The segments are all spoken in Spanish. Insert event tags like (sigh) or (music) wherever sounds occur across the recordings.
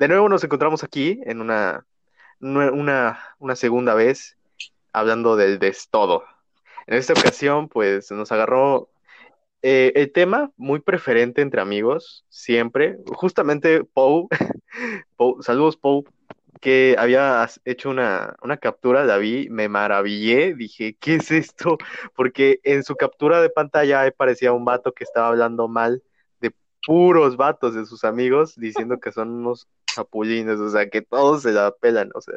De nuevo nos encontramos aquí en una, una, una segunda vez hablando del destodo. En esta ocasión, pues nos agarró eh, el tema muy preferente entre amigos, siempre. Justamente Pou, (laughs) saludos Pou, que había hecho una, una captura, la vi, me maravillé, dije, ¿qué es esto? Porque en su captura de pantalla parecía un vato que estaba hablando mal de puros vatos de sus amigos, diciendo que son unos chapulines, o sea, que todos se la pelan, o sea,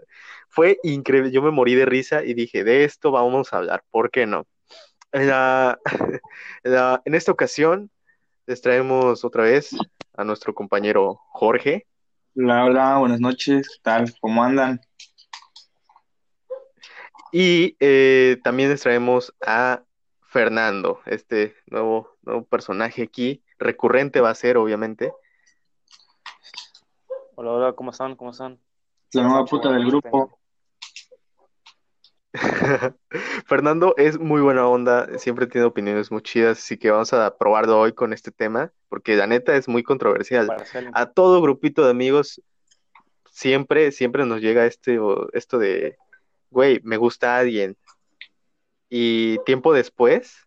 fue increíble, yo me morí de risa y dije, de esto vamos a hablar, ¿por qué no? En, (laughs) en esta ocasión les traemos otra vez a nuestro compañero Jorge. Hola, hola, buenas noches, ¿qué tal? ¿Cómo andan? Y eh, también les traemos a Fernando, este nuevo, nuevo personaje aquí, recurrente va a ser, obviamente. Hola, hola, ¿cómo están? ¿Cómo están? La nueva puta del grupo. (laughs) Fernando es muy buena onda, siempre tiene opiniones muy chidas, así que vamos a probarlo hoy con este tema, porque la neta es muy controversial. A todo grupito de amigos siempre, siempre nos llega este, esto de, güey, me gusta alguien. Y tiempo después,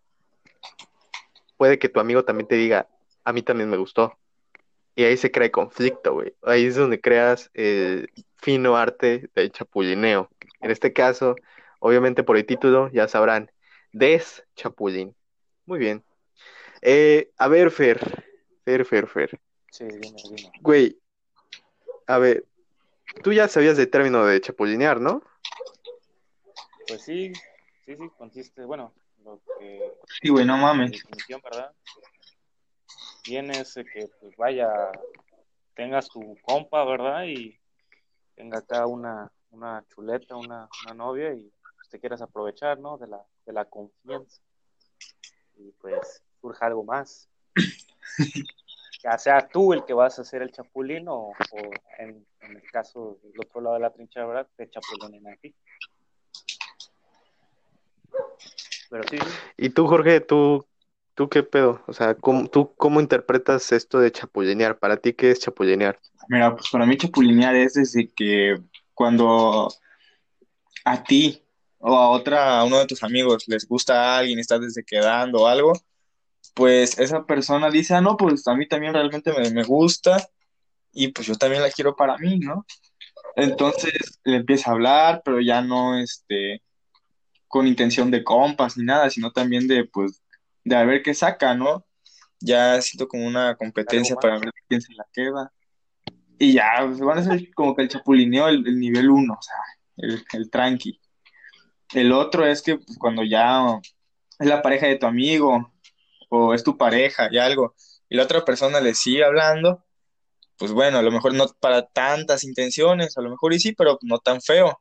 puede que tu amigo también te diga, a mí también me gustó. Y ahí se crea conflicto, güey. Ahí es donde creas el fino arte del chapulineo. En este caso, obviamente por el título, ya sabrán, Des Chapulín. Muy bien. Eh, a ver, Fer. Fer, Fer, Fer. Sí, dime, dime. Güey, a ver, tú ya sabías del término de chapulinear, ¿no? Pues sí, sí, sí, consiste, bueno, lo que... Sí, güey, no mames. Definición, ¿verdad? Tienes que, pues vaya, tengas tu compa, ¿verdad? Y tenga acá una, una chuleta, una, una novia y pues, te quieras aprovechar, ¿no? De la, de la confianza. Y pues surja algo más. (laughs) ya sea tú el que vas a hacer el chapulín o, en, el caso del otro lado de la trinchera, ¿verdad? Te chapulinen a ti. Pero sí. ¿Y tú, Jorge, tú ¿Tú qué pedo? O sea, ¿cómo, ¿tú cómo interpretas esto de chapulinear? ¿Para ti qué es chapulinear? Mira, pues para mí chapulinear es desde que cuando a ti o a otra, a uno de tus amigos les gusta a alguien, estás desde quedando o algo, pues esa persona dice, ah, no, pues a mí también realmente me, me gusta y pues yo también la quiero para mí, ¿no? Entonces le empieza a hablar, pero ya no, este, con intención de compas ni nada, sino también de, pues, de a ver qué saca, ¿no? Ya siento como una competencia para ver quién se la queda. Y ya, pues, van a ser como que el chapulineo, el, nivel uno, o sea, el, el, tranqui. El otro es que pues, cuando ya es la pareja de tu amigo o es tu pareja y algo, y la otra persona le sigue hablando, pues bueno, a lo mejor no para tantas intenciones, a lo mejor y sí, pero no tan feo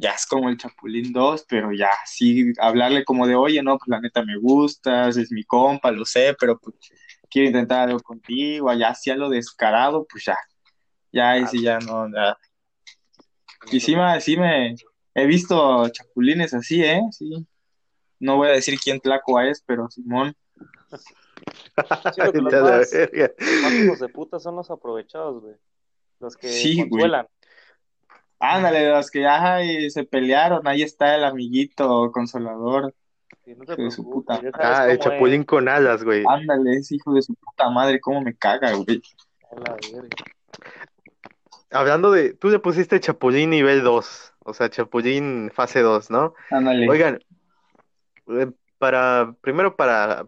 ya es como el Chapulín 2, pero ya sí hablarle como de, oye, no, pues la neta me gustas, es mi compa, lo sé, pero pues quiero intentar algo contigo, allá sí a lo descarado, pues ya, ya, y sí, ya no, nada. Y sí, me, sí me, he visto chapulines así, ¿eh? Sí. No voy a decir quién tlaco es, pero Simón. (laughs) Sí, los, más, hijos de puta son los aprovechados, güey. Los que sí, consuelan. Ándale, los que ya se pelearon, ahí está el amiguito consolador. de su puta Ah, el chapulín con alas, güey. Ándale, ese hijo de su puta madre, cómo me caga, güey. Hablando de, tú le pusiste chapulín nivel 2, o sea, chapulín fase 2, ¿no? Ándale. Oigan, eh, para, primero para,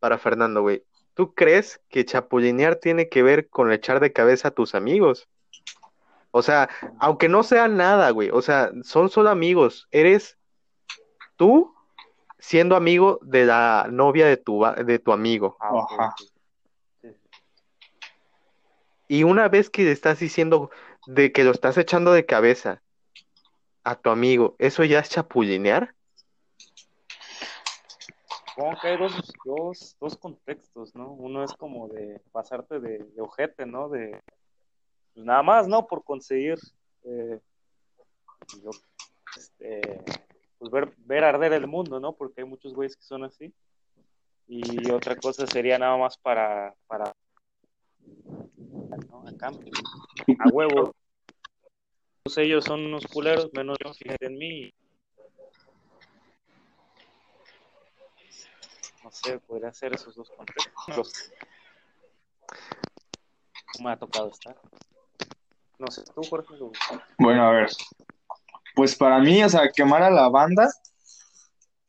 para Fernando, güey. ¿Tú crees que chapulinear tiene que ver con echar de cabeza a tus amigos? O sea, aunque no sea nada, güey, o sea, son solo amigos. Eres tú siendo amigo de la novia de tu, de tu amigo. Ajá. Y una vez que le estás diciendo de que lo estás echando de cabeza a tu amigo, ¿eso ya es chapulinear? Supongo que hay dos, dos, dos contextos, ¿no? Uno es como de pasarte de, de ojete, ¿no? De pues nada más, ¿no? Por conseguir eh, este, pues ver, ver arder el mundo, ¿no? Porque hay muchos güeyes que son así. Y otra cosa sería nada más para, para. A cambio. a huevo. Todos ellos son unos culeros, menos yo, fíjate en mí. No sé, podría hacer esos dos contextos. ¿Cómo me ha tocado estar? No sé, tú, Jorge. Lu- Bueno, a ver. Pues para mí, o sea, quemar a la banda,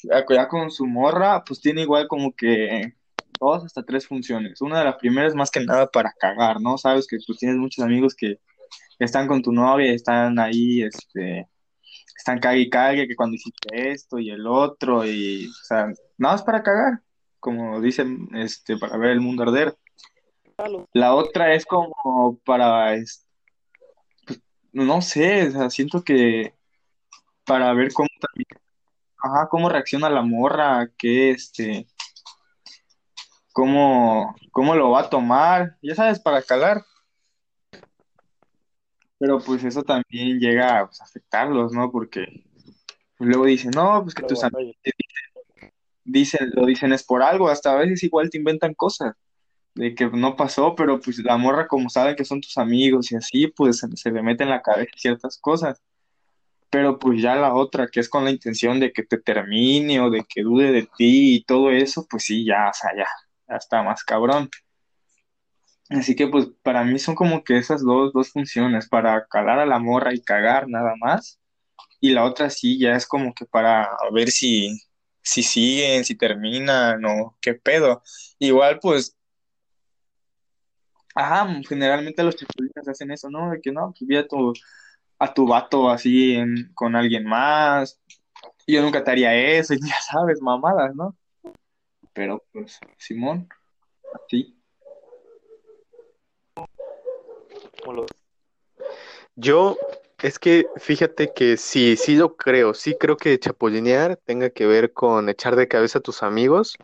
ya con su morra, pues tiene igual como que dos hasta tres funciones. Una de las primeras más que nada para cagar, ¿no? Sabes que tú tienes muchos amigos que están con tu novia y están ahí, este, están cague y cague, que cuando hiciste esto y el otro, y, o sea, nada más para cagar, como dicen, este, para ver el mundo arder. La otra es como para, es- pues, no sé, o sea, siento que para ver cómo también, ajá, cómo reacciona la morra, que este, cómo, cómo lo va a tomar, ya sabes, para calar. Pero pues eso también llega pues, a afectarlos, ¿no? Porque pues, luego dicen, no, pues que tus Luego, amigos oye, dicen, lo dicen es por algo, hasta a veces igual te inventan cosas de que no pasó, pero pues la morra como sabe que son tus amigos y así, pues se, le mete en la cabeza ciertas cosas. Pero pues ya la otra, que es con la intención de que te termine o de que dude de ti y todo eso, pues sí, ya, o sea, ya, ya está más cabrón. Así que pues para mí son como que esas dos, dos funciones, para calar a la morra y cagar nada más. Y la otra sí, ya es como que para ver si, si siguen, si terminan o qué pedo. Igual pues, ajá, generalmente los chapulines hacen eso, ¿no? De que no, pues vi a tu, a tu vato así en- con alguien más. Yo nunca te haría eso, (laughs) y ya sabes, mamadas, ¿no? Pero pues, Simón, así. ¿cómo lo- Yo, es que fíjate que sí, sí lo creo, sí creo que chapulinear tenga que ver con echar de cabeza a tus amigos.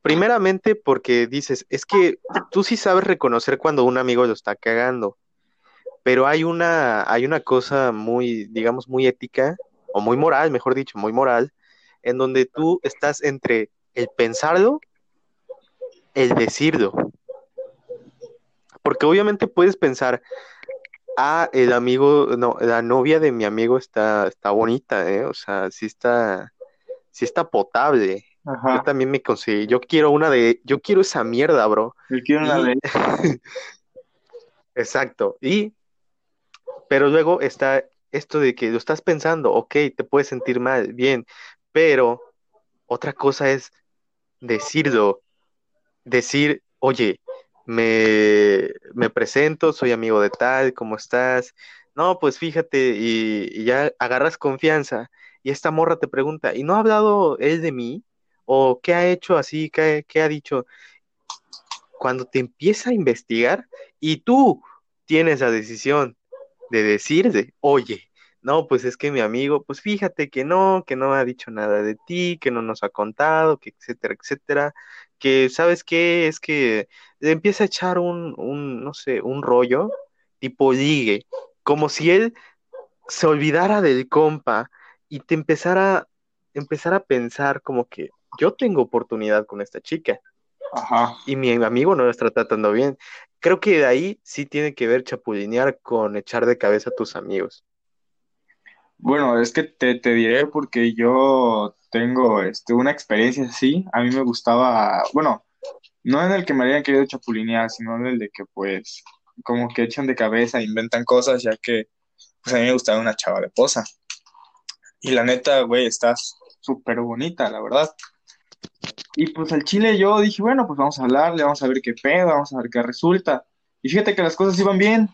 Primeramente porque dices, es que tú sí sabes reconocer cuando un amigo lo está cagando, pero hay una, hay una cosa muy, digamos, muy ética, o muy moral, mejor dicho, muy moral, en donde tú estás entre el pensarlo, el decirlo. Porque obviamente puedes pensar, ah, el amigo, no, la novia de mi amigo está, está bonita, ¿eh? O sea, sí está, sí está potable. Yo también me conseguí, yo quiero una de, yo quiero esa mierda, bro. yo quiero una Y- de (laughs) Exacto. Y, pero luego está esto de que lo estás pensando, ok, te puedes sentir mal, bien, pero otra cosa es decirlo, decir, oye, me, me presento, soy amigo de tal, ¿cómo estás? No, pues fíjate, y, y ya agarras confianza, y esta morra te pregunta, ¿y no ha hablado él de mí? ¿O qué ha hecho así? ¿Qué, qué ha dicho? Cuando te empieza a investigar y tú tienes la decisión de decirle, oye, no, pues es que mi amigo, pues fíjate que no, que no ha dicho nada de ti, que no nos ha contado, que etcétera, etcétera, que sabes qué, es que empieza a echar un, un, no sé, un rollo tipo ligue, como si él se olvidara del compa y te empezara, empezara a pensar como que yo tengo oportunidad con esta chica Ajá. y mi amigo no lo está tratando bien. Creo que de ahí sí tiene que ver chapulinear con echar de cabeza a tus amigos. Bueno, es que te, te diré porque yo tengo este, una experiencia así. A mí me gustaba, bueno, no en el que me habían querido chapulinear, sino en el de que pues como que echan de cabeza, inventan cosas, ya que pues a mí me gustaba una chava de posa. Y la neta, güey, está súper bonita, la verdad. Y pues al chile yo dije, bueno, pues vamos a hablarle, vamos a ver qué pedo, vamos a ver qué resulta. Y fíjate que las cosas iban bien,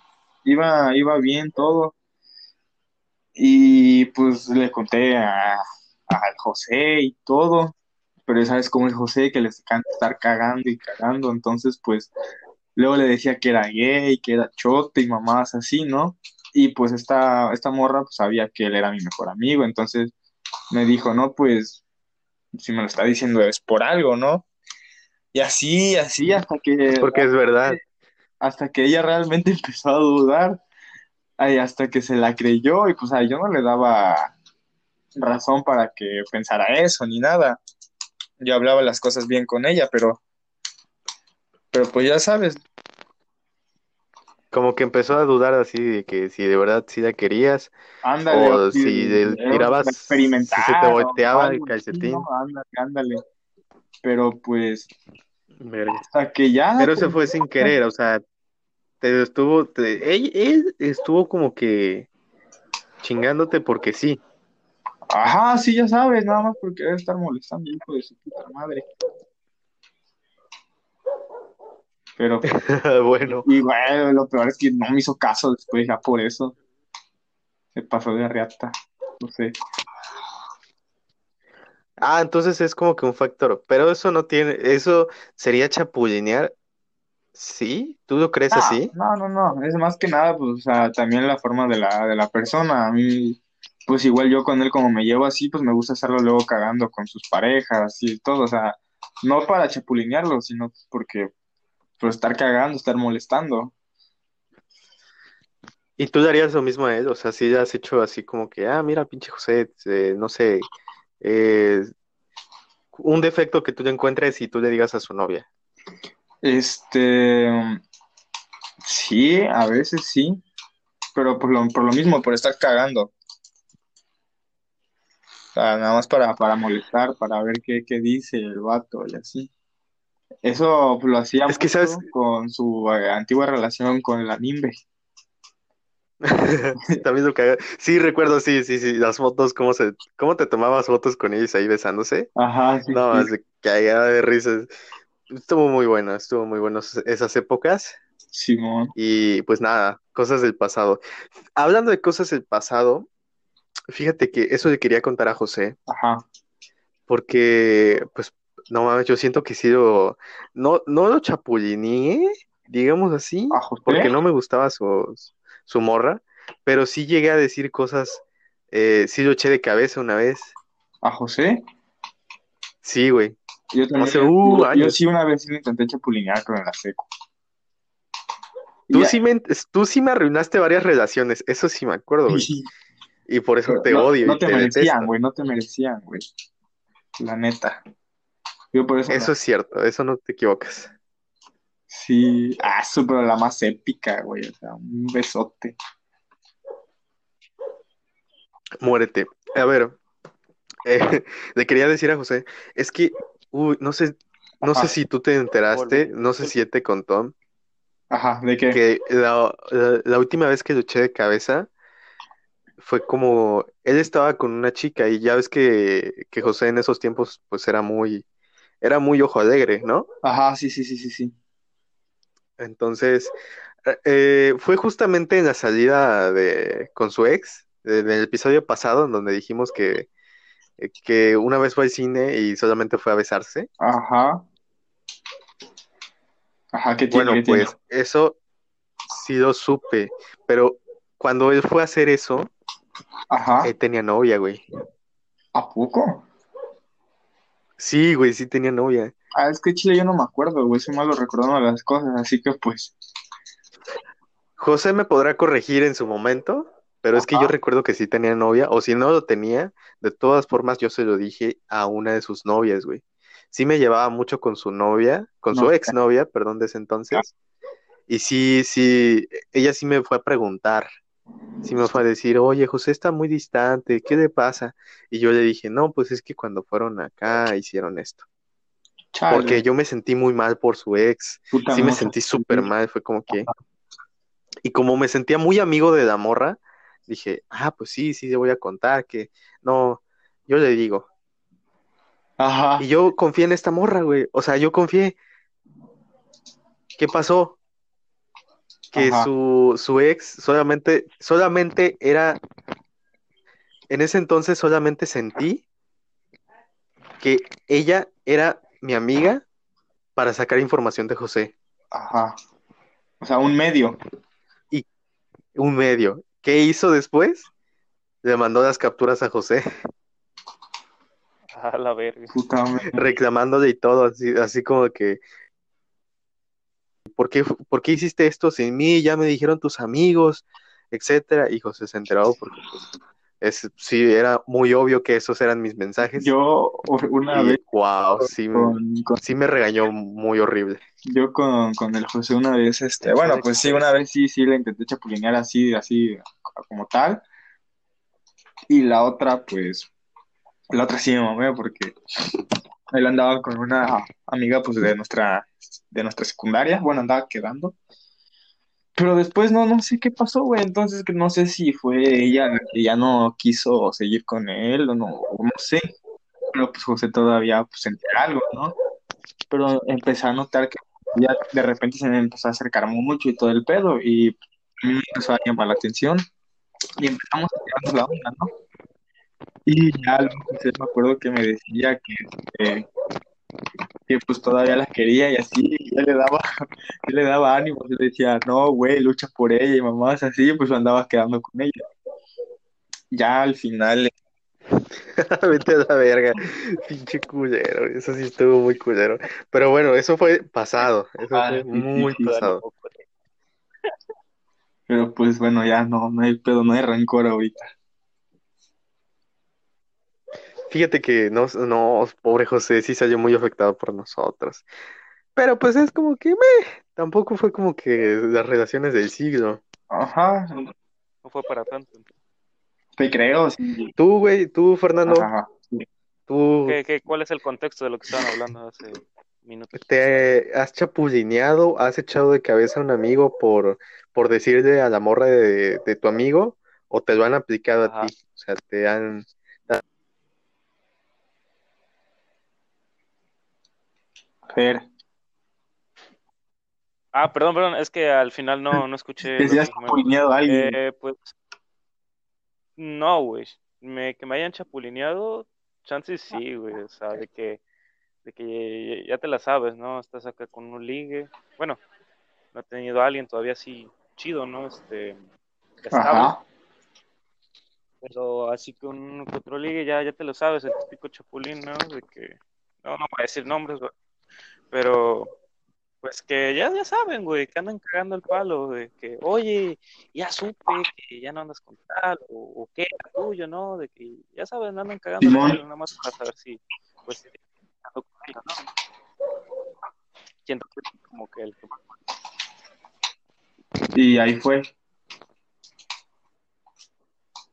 iba, iba bien todo. Y pues le conté a, al José y todo, pero sabes cómo es José, que les encanta estar cagando y cagando, entonces pues luego le decía que era gay, que era chote y mamadas así, ¿no? Y pues esta, esta morra pues sabía que él era mi mejor amigo, entonces me dijo, no, pues si me lo está diciendo es por algo, ¿no? Y así, así, hasta que, Porque es verdad. hasta que ella realmente (laughs) empezó a dudar, hasta que se la creyó y pues ay, yo no le daba razón para que pensara eso ni nada. Yo hablaba las cosas bien con ella, pero, pero pues ya sabes, Como que empezó a dudar así de que si de verdad sí la querías Ándale, o si si de- era tirabas, si se te volteaba el calcetín. ¿no? Ándale, ándale. Pero pues, Verga. hasta que ya, Pero pues, fue sin querer, o sea, te estuvo, te- él, él estuvo como que chingándote porque sí. ajá, sí, ya sabes, nada más porque debe estar molestando, hijo de su puta madre. Pero, (laughs) Bueno, y bueno, lo peor es que no me hizo caso después, ya por eso se pasó de reata. No sé. ah, entonces es como que un factor, pero eso no tiene, eso sería chapulinear, ¿sí? ¿Tú lo crees Ah, así? no, no, no, es más que nada, pues, o sea, también la forma de la, de la persona. A mí, pues igual yo con él como me llevo así, pues me gusta estarlo luego cagando con sus parejas y todo, o sea, no para chapulinearlo, sino porque, pues, estar cagando, estar molestando. ¿Y tú darías lo mismo a él? O sea, si has hecho así como que, ah, mira, pinche José, eh, no sé, eh, un defecto que tú le encuentres y tú le digas a su novia. Este, sí, a veces sí, pero por lo, por lo mismo, por estar cagando. O sea, nada más para, para molestar, para ver qué, qué dice el vato y así. Eso lo hacía Es que, ¿sabes? con su eh, antigua relación con la Nimbe. (laughs) También lo caga- Sí, recuerdo, sí, sí, sí, las fotos, cómo se, cómo te tomabas fotos con ellos ahí besándose. Ajá, sí, No, sí. más de cagada de risas. Estuvo muy bueno, estuvo muy bueno esas épocas. Simón. Y pues nada, cosas del pasado. Hablando de cosas del pasado, fíjate que eso le quería contar a José, Ajá. porque pues no mames, yo siento que sí lo, no, no lo chapulineé, digamos así, porque no me gustaba su, su morra, pero sí llegué a decir cosas, eh, sí lo eché de cabeza una vez. ¿A José? Sí, güey. Yo también. Uh, yo, yo años. sí una vez intenté chapulinear con la seco. Tú sí me, tú sí me arruinaste varias relaciones, eso sí me acuerdo, güey. (laughs) Y por eso te no, odio no te te merecían, güey, no te merecían, güey. La neta. Yo por eso Eso no- es cierto, eso no te equivocas. Sí, ah, su, pero la más épica, güey, o sea, un besote. Muérete. A ver, eh, (laughs) le quería decir a José, es que, uy, no sé, no Ajá. sé si tú te enteraste, no sé si él te contó, Ajá, ¿de qué? que la, la- la última vez que lo eché de cabeza fue como, él estaba con una chica y ya ves que, que José en esos tiempos pues era muy, era muy ojo alegre, ¿no? Ajá, sí, sí, sí, sí, sí. Entonces, eh, fue justamente en la salida de, con su ex, en el episodio pasado, en donde dijimos que, eh, que una vez fue al cine y solamente fue a besarse. Ajá. Ajá, ¿qué tiene? Bueno, ¿Qué tiene? pues eso sí lo supe, pero cuando él fue a hacer eso, Ajá, él tenía novia, güey. ¿a poco? Sí, güey, sí tenía novia. Ah, es que Chile yo no me acuerdo, güey, soy malo recordando las cosas, así que pues, José me podrá corregir en su momento, pero es que yo recuerdo que sí tenía novia, o si no lo tenía, de todas formas yo se lo dije a una de sus novias, güey. Sí me llevaba mucho con su novia, con su No. exnovia, perdón, de ese entonces. Y sí, sí, ella sí me fue a preguntar, sí me fue a decir, oye, José está muy distante, ¿qué le pasa? Y yo le dije, no, pues es que cuando fueron acá hicieron esto. chale, Porque yo me sentí muy mal por su ex, puta sí me moza. sentí súper mal, fue como que... Y como me sentía muy amigo de la morra, dije, ah, pues sí, sí, le voy a contar que no, yo le digo. Ajá, Y yo confié en esta morra, güey. O sea, yo confié. ¿Qué pasó? Que Ajá. su, su ex solamente, solamente era, en ese entonces solamente sentí que ella era mi amiga para sacar información de José, ajá. O sea, un medio. un medio. ¿Qué hizo después? Le mandó las capturas a José, (laughs) A la verga. Reclamándole y todo, así, así como que, ¿por qué, por qué hiciste esto sin mí? Ya me dijeron tus amigos, etcétera. Y José se enteró porque pues, Es, sí, era muy obvio que esos eran mis mensajes. Yo una y, vez wow, sí, me- con, con- sí me regañó muy horrible. yo con, con el José una vez, este, bueno, pues sí, una vez sí, sí le intenté chapulinear así, así como tal. Y la otra, pues, la otra sí me mamé porque él andaba con una amiga, pues, de nuestra, de nuestra secundaria, bueno, andaba quedando. Pero después no, no sé qué pasó, güey. Entonces no sé si fue ella la que ya no quiso seguir con él o no, no sé. Pero pues José todavía pues sentía algo, ¿no? Pero empecé a notar que ya de repente se me empezó a acercar mucho y todo el pedo y a mí me empezó a llamar la atención y empezamos a tirarnos la onda, ¿no? Y ya José me acuerdo que me decía que, eh, que pues todavía la quería y así, yo le daba, (laughs) yo le daba ánimo, yo le decía, no, güey, lucha por ella y mamás así, pues andaba quedando con ella. Ya al final, (laughs) Vete a la verga, pinche culero, eso sí estuvo muy culero. Pero bueno, eso fue pasado, eso Ah, fue muy sí, pasado. pero pues bueno, ya no, no hay pedo, no hay rencor ahorita. Fíjate que no, no, pobre José, sí salió muy afectado por nosotros. Pero pues es como que, meh, tampoco fue como que las relaciones del siglo. Ajá, No fue para tanto. te creo, sí. Tú, güey, tú, Fernando, Ajá, sí. tú ¿Qué, qué, cuál es el contexto de lo que estaban hablando hace minutos? te has chapulineado, has echado de cabeza a un amigo por, por decirle a la morra de, de tu amigo, o te lo han aplicado a Ajá. ti. O sea, te han, Ah, perdón, perdón, es que al final no, no escuché. (laughs) si has chapulineado a alguien. Eh, pues no, güey. Me, que me hayan chapulineado, chances sí, güey. O sea, de que, de que ya te la sabes, ¿no? Estás acá con un ligue. Bueno, no he tenido a alguien todavía así chido, ¿no? Este, estable. Ajá. Pero así que un otro ligue ya, ya te lo sabes, el típico chapulín, ¿no? De que, no, no voy a decir nombres, güey. Pero, pues que ya, ya saben, güey, que andan cagando el palo, de que, oye, ya supe que ya no andas con tal, o, o qué era tuyo, ¿no? De que, ya saben, andan cagando el palo, nada más para saber si, pues, si con ella, ¿no? Siento que es como que el Y ahí fue.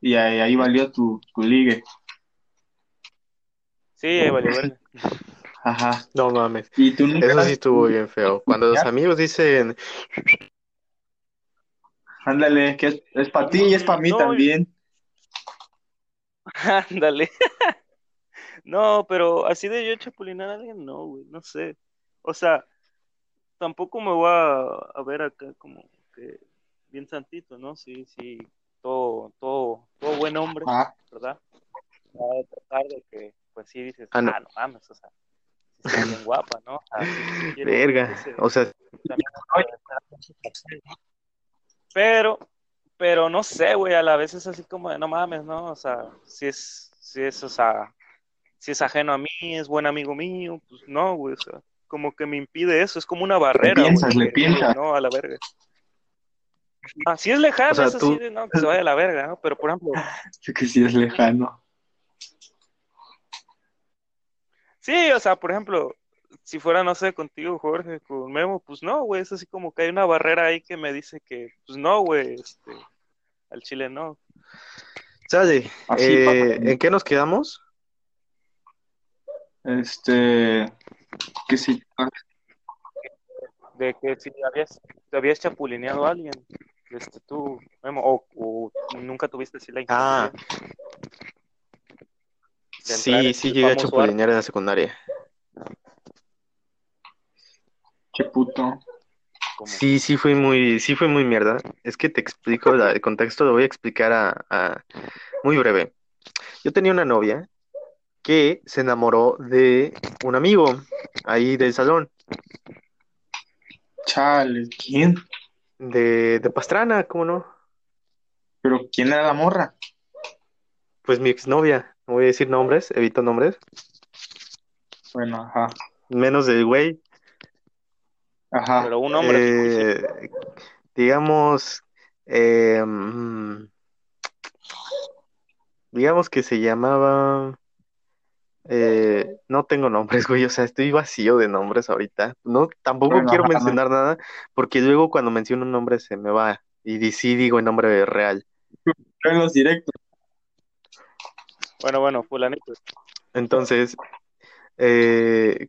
Y ahí, ahí valió tu, tu ligue. Sí, vale, verga. Ajá. no mames. Y tú nunca Eso sí estuvo bien feo. Cuando los amigos dicen, Ándale, que es, es para ti y es para mí No, también. (laughs) Ándale. (laughs) No, pero así de yo chapulinar a alguien, no, güey, no sé. O sea, tampoco me voy a, a ver acá como que bien santito, ¿no? Sí, sí, todo, todo, todo buen hombre, Ah, ¿verdad? A tratar de que, pues sí dices, Ah, ah, no. no, mames, o sea, está bien guapa, ¿no? O sea, verga, o sea, también Pero, pero no sé, güey, a la vez es así como de no mames, ¿no? O sea, si es, si es, o sea, si es ajeno a mí, es buen amigo mío, pues no, güey, o sea, como que me impide eso, es como una barrera, piensas, le que digo, piensas. No, a la verga. Ah, si es lejano, O sea, es así de no, que se vaya a la verga, ¿no? Pero por ejemplo, (laughs) sé que sí es lejano. Sí, o sea, por ejemplo, si fuera, no sé, contigo, Jorge, con Memo, pues no, güey, es así como que hay una barrera ahí que me dice que, pues no, güey, este, al chile no. sale. Así Eh. ¿en qué nos quedamos? Este, que sí, de que si habías, te habías chapulineado a alguien, este, tú, Memo, o, o nunca tuviste así la Ah, sí, sí llegué a chapulinear en la secundaria. qué puto. Sí, sí fui muy, sí fue muy mierda. Es que te explico la- el contexto, lo voy a explicar a, a- muy breve. Yo tenía una novia que se enamoró de un amigo ahí del salón, Chale, ¿quién? de, de Pastrana, ¿cómo no? Pero ¿quién era la morra? Pues mi exnovia, no voy a decir nombres, evito nombres, Bueno, ajá, menos del güey. ajá. pero un hombre. Eh, digamos, eh, mm, digamos que se llamaba... eh, no tengo nombres, güey, o sea, estoy vacío de nombres ahorita. No, tampoco Bueno, quiero ajá, no. mencionar nada, porque luego cuando menciono un nombre se me va. Y sí digo el nombre real. En los directos. Bueno, bueno, fulanito. Entonces, eh,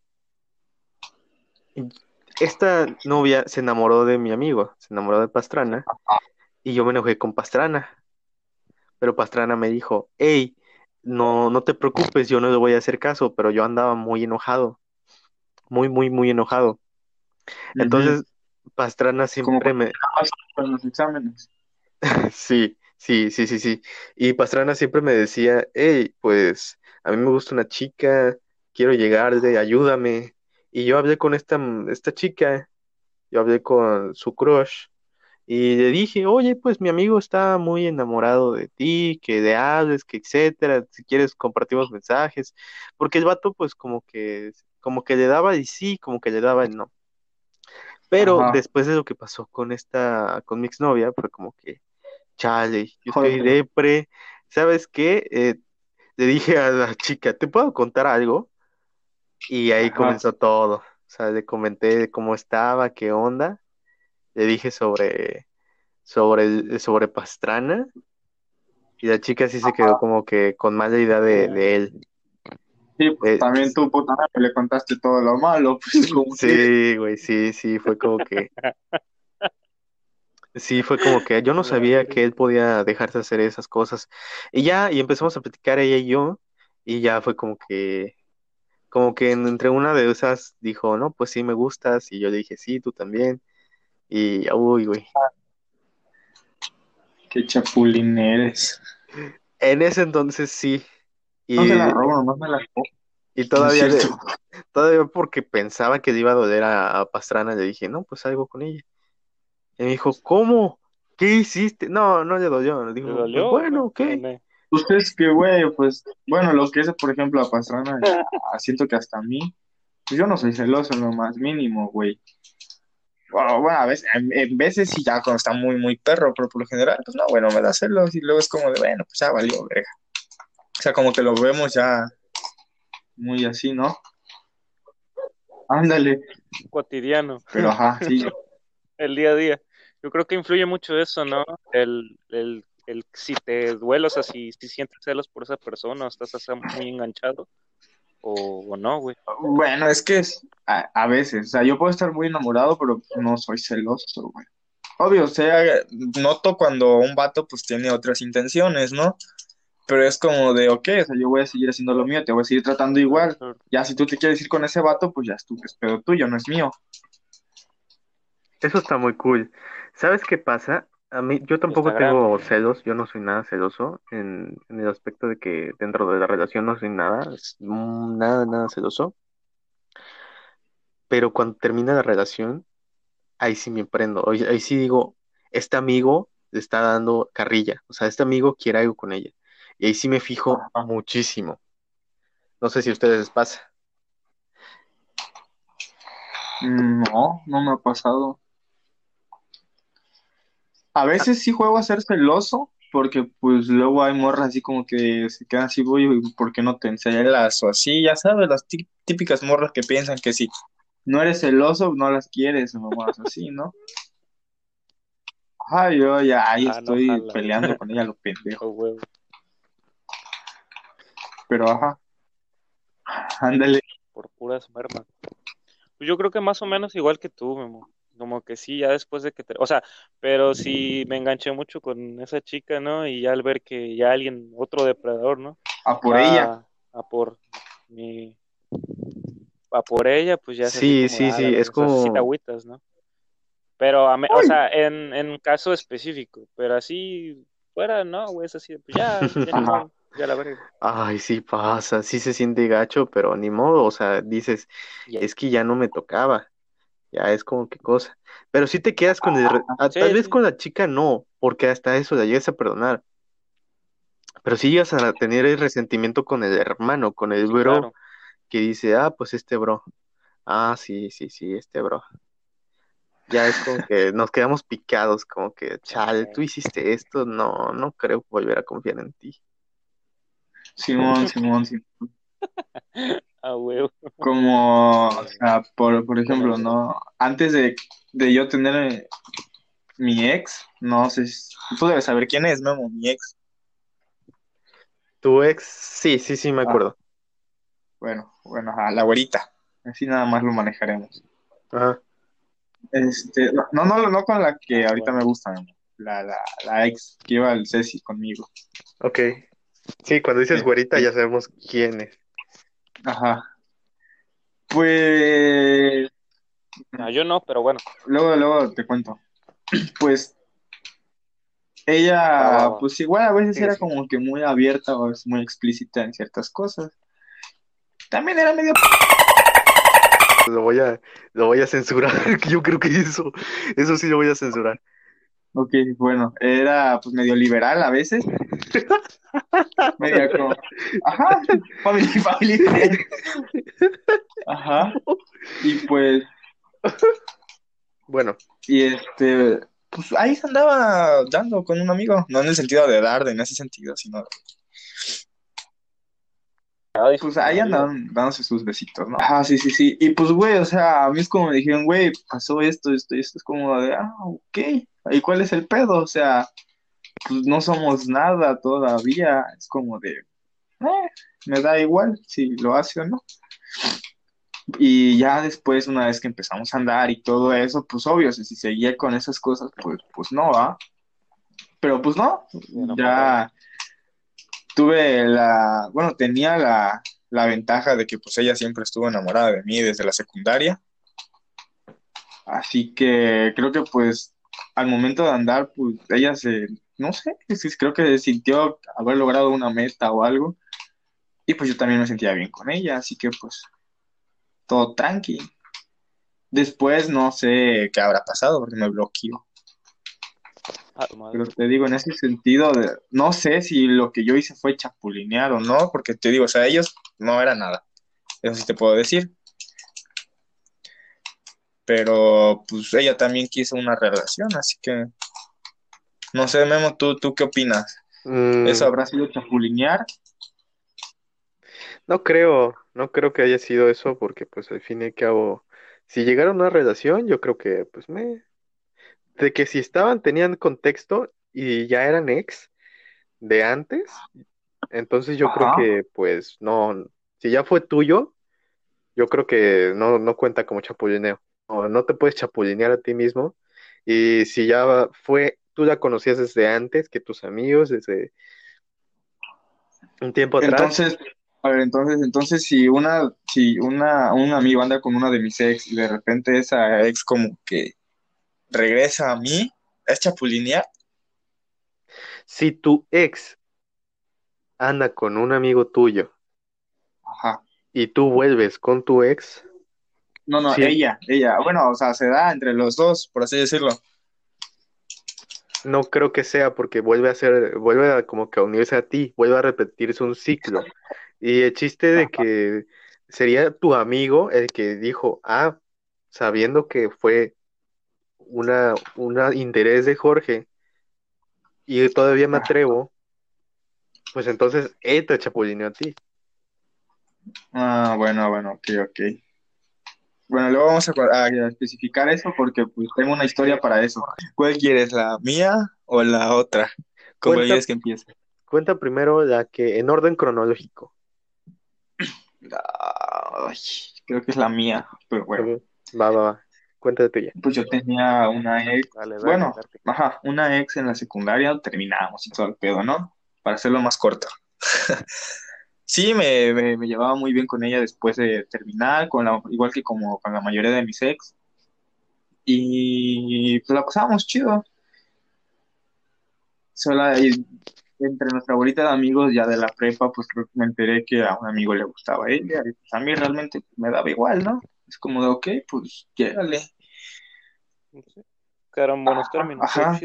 esta novia se enamoró de mi amigo, se enamoró de Pastrana, y yo me enojé con Pastrana. Pero Pastrana me dijo, hey, no, no te preocupes, yo no le voy a hacer caso, pero yo andaba muy enojado, muy, muy, muy enojado. Entonces, Pastrana Como siempre me, con los exámenes. (laughs) sí, sí, sí, sí, sí. Y Pastrana siempre me decía, hey, pues a mí me gusta una chica, quiero llegarle, ayúdame. Y yo hablé con esta, esta chica, yo hablé con su crush, y le dije, oye, pues mi amigo está muy enamorado de ti, que le hables, que etcétera, si quieres compartimos mensajes, porque el vato pues como que, como que le daba y sí, como que le daba y no. Pero Ajá. después de lo que pasó con esta, con mi exnovia, fue como que, chale, yo estoy depre, ¿sabes qué? Eh, le dije a la (laughs) chica, ¿te puedo contar algo? Y ahí Ajá. comenzó todo. O sea, le comenté cómo estaba, qué onda. Le dije sobre, sobre, sobre Pastrana. Y la chica sí se quedó como que con mala idea de, de él. Sí, pues Eh, también tú, puta madre, le contaste todo lo malo, (laughs) pues como que... Sí, güey, sí, sí, fue como que, sí, fue como que yo no sabía que él podía dejarse hacer esas cosas. Y ya, y empezamos a platicar ella y yo, y ya fue como que, como que en- entre una de esas dijo, no, pues sí me gustas, y yo le dije, sí, tú también, y uy, güey. Qué chapulín eres. En ese entonces sí, No y, se la robo, nomás me la robo. y No todavía, todavía porque pensaba que le iba a doler a, a Pastrana, le dije, no, pues algo con ella. Y me dijo, ¿cómo? ¿Qué hiciste? No, no le dolió, le ¿Te dijo, pues dolió? bueno, ¿O ok. no? Pues es que, güey, pues, bueno, lo que es, por ejemplo, a Pastrana, (laughs) ah, siento que hasta a mí, pues yo no soy celoso en lo más mínimo, güey. Bueno, bueno, a veces, en, en veces sí, ya cuando está muy, muy perro, pero por lo general, pues no, bueno, me da celos y luego es como de, bueno, pues ya valió, verga. O sea, como que lo vemos ya muy así, ¿no? Ándale, Cotidiano, pero ajá, sí. (laughs) el día a día. Yo creo que influye mucho eso, ¿no? El, el, el si te duele, o sea, si, si sientes celos por esa persona o estás así muy enganchado o, o no, güey. Bueno, es que es, a, a veces, o sea, yo puedo estar muy enamorado, pero no soy celoso, güey. Obvio, o sea, noto cuando un vato pues tiene otras intenciones, ¿no? Pero es como de, ok, o sea, yo voy a seguir haciendo lo mío, te voy a seguir tratando igual. Ya si tú te quieres ir con ese vato, pues ya es tu es pedo tuyo, no es mío. Eso está muy cool. ¿Sabes qué pasa? A mí, yo tampoco Instagram. tengo celos, yo no soy nada celoso en, en el aspecto de que dentro de la relación no soy nada, nada, nada celoso. Pero cuando termina la relación, ahí sí me prendo, ahí, ahí sí digo, este amigo le está dando carrilla, o sea, este amigo quiere algo con ella. Y ahí sí me fijo Ajá. muchísimo. No sé si a ustedes les pasa. No, no me ha pasado. A veces sí juego a ser celoso, porque pues luego hay morras así como que se quedan así, güey, ¿por qué no te encelas o así? Ya sabes, las tí- típicas morras que piensan que si no eres celoso, no las quieres o nomás así, ¿no? Ajá, yo ya ahí Ah, estoy peleando con ella, lo (laughs) pendejo. Oh. Pero ajá, ándale. por puras mermas. Pues yo creo que más o menos igual que tú, Memo. Como que sí, ya después de que te... O sea, pero sí me enganché mucho con esa chica, ¿no? Y ya al ver que ya alguien, otro depredador, ¿no? A por ella. A por mi... A por ella, pues ya Sí, sí, sí, es como- agüitas, ¿no? Pero, a me- o sea, en, en caso específico, pero así fuera, no, güey, es así, pues ya, ya, ni (laughs) Ajá. modo, ya la verga. Ay, sí pasa, sí se siente gacho, pero ni modo, o sea, dices, Ya. es que ya no me tocaba, ya es como que cosa. Pero sí te quedas con el, ah, Sí, tal vez sí. con la chica no, porque hasta eso la llegas a perdonar. Pero sí llegas a tener el resentimiento con el hermano, con el bro, claro. que dice, ah, pues este bro. Ah, sí, sí, sí, este bro. Ya es como (laughs) que nos quedamos picados, como que, chale, tú hiciste esto, no, no creo volver a confiar en ti. Simón, Simón, Simón. (laughs) Ah, huevo. Como, o sea, por, por ejemplo, ¿no? Antes de, de yo tener eh, mi ex, no sé, si- tú debes saber quién es, Memo, mi ex. Tu ex, sí, sí, sí, me acuerdo. Bueno, bueno, ajá, la güerita. Así nada más lo manejaremos. Ajá. Este, no, no, no, no con la que Ah, ahorita bueno. me gusta, Memo. La, la, la ex que iba al Ceci conmigo. Ok. Sí, cuando dices Sí. güerita ya sabemos quién es. Ajá. Pues, Ah, yo no, pero bueno. luego, luego te cuento. (clears throat) Pues, ella, va. pues igual a veces era como que muy abierta o es muy explícita en ciertas cosas. También era medio Lo voy a, lo voy a censurar. (laughs) que Yo creo que eso, eso sí lo voy a censurar. Ok, bueno, era pues medio liberal a veces, (laughs) media como, ajá, family, family. Ajá, y pues, Bueno, y este, pues ahí se andaba dando con un amigo, no en el sentido de dar, en ese sentido, sino, Ay, pues ahí andaban dándose sus besitos, ¿no? Ajá, sí, sí, sí, y pues, güey, o sea, a mí es como me dijeron, güey, pasó esto, esto, y esto, es como de, ah, ok, ¿y cuál es el pedo? O sea, pues no somos nada todavía, es como de, eh, me da igual si lo hace o no. Y ya después, una vez que empezamos a andar y todo eso, pues obvio, si seguía con esas cosas, pues, pues no, ¿va? Pero pues no, no ya tuve la, bueno, tenía la, la ventaja de que pues ella siempre estuvo enamorada de mí desde la secundaria. Así que creo que pues al momento de andar, pues ella se, no sé, creo que sintió haber logrado una meta o algo. Y pues yo también me sentía bien con ella, así que pues todo tranqui. Después no sé qué habrá pasado porque me bloqueó. Ah. Pero te digo, en ese sentido, de- no sé si lo que yo hice fue chapulinear o no, porque te digo, o sea, ellos no era nada. Eso sí te puedo decir. Pero pues ella también quiso una relación, así que no sé, Memo, ¿tú, tú qué opinas? mm, ¿Eso habrá sido chapulinear? no creo, no creo que haya sido eso, porque pues al fin y al cabo, si llegaron a una relación, yo creo que pues me, de que si estaban, tenían contexto y ya eran ex de antes, entonces yo creo que pues no, si ya fue tuyo, yo creo que no, no cuenta como chapulineo. No, no te puedes chapulinear a ti mismo. Y si ya fue, tú la conocías desde antes que tus amigos, desde un tiempo atrás. Entonces, a ver, entonces, entonces si una, si una, un amigo anda con una de mis ex y de repente esa ex como que regresa a mí, ¿es chapulinear? Si tu ex anda con un amigo tuyo Ajá. y tú vuelves con tu ex, No, no, Sí. ella, ella. Bueno, o sea, se da entre los dos, por así decirlo. no creo que sea porque vuelve a ser, vuelve a como que a unirse a ti, vuelve a repetirse un ciclo. Y el chiste de que sería tu amigo el que dijo, ah, sabiendo que fue una, una interés de Jorge y todavía me atrevo, pues entonces él te chapulineó a ti. Ah, bueno, bueno, ok, ok. Bueno, luego vamos a, especificar eso porque pues tengo una historia para eso. ¿Cuál quieres, la mía o la otra? ¿Cómo Cuenta- quieres que empiece? Cuenta primero la que en orden cronológico. Ay, creo que es la mía, pero bueno. Va, va, va. Cuenta tuya. Pues yo tenía una ex, Dale, dale, bueno, dale. ajá, una ex en la secundaria, terminábamos y todo el pedo, ¿no? Para hacerlo más corto. (laughs) Sí, me, me, me llevaba muy bien con ella después de terminar, con la, igual que como con la mayoría de mis ex. Y pues la pasábamos chido. Sola, y entre nuestra bolita de amigos ya de la prepa, pues me enteré que a un amigo le gustaba a ella. Y pues a mí realmente me daba igual, ¿no? Es como de, ok, pues llégale. Sí. Quedaron buenos términos, Ajá.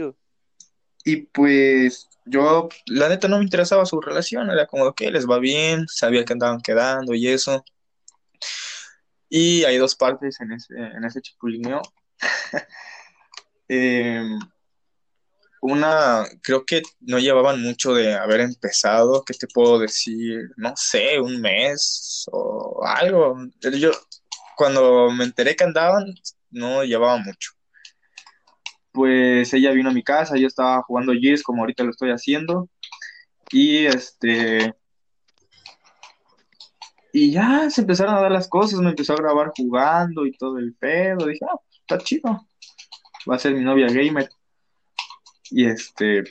Y pues yo, la neta, no me interesaba su relación, era como que les va bien, sabía que andaban quedando y eso. Y hay dos partes en ese, en ese chapulineo. (laughs) Em, una, creo que no llevaban mucho de haber empezado, ¿qué te puedo decir? No sé, un mes o algo. Yo, cuando me enteré que andaban, no llevaba mucho. Pues ella vino a mi casa, yo estaba jugando Gears como ahorita lo estoy haciendo. Y este. Y ya se empezaron a dar las cosas, me empezó a grabar jugando y todo el pedo. Dije, ah, está chido. Va a ser mi novia gamer. Y este.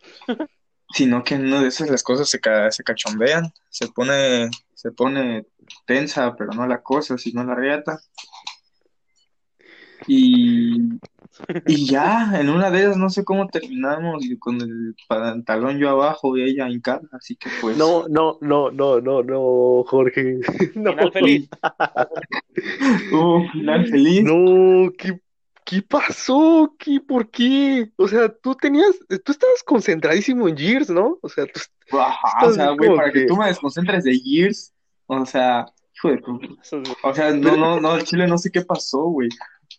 (laughs) sino que en una de esas las cosas se, se cachombean, se pone, se pone tensa, pero no la cosa, sino la reata. Y, y ya, en una de ellas no sé cómo terminamos con el pantalón yo abajo y ella hincada, así que pues. No, no, no, no, no, no, Jorge. (laughs) No. Final feliz. (laughs) Uh, final feliz. No, ¿qué, qué pasó? ¿Qué, ¿Por qué? O sea, tú tenías, tú estabas concentradísimo en Gears, ¿no? O sea, tú Ajá, o estás sea, güey, para que que- tú me desconcentres de Gears, o sea, hijo de puta. (laughs) O sea, no, no, no, Chile, no sé qué pasó, güey.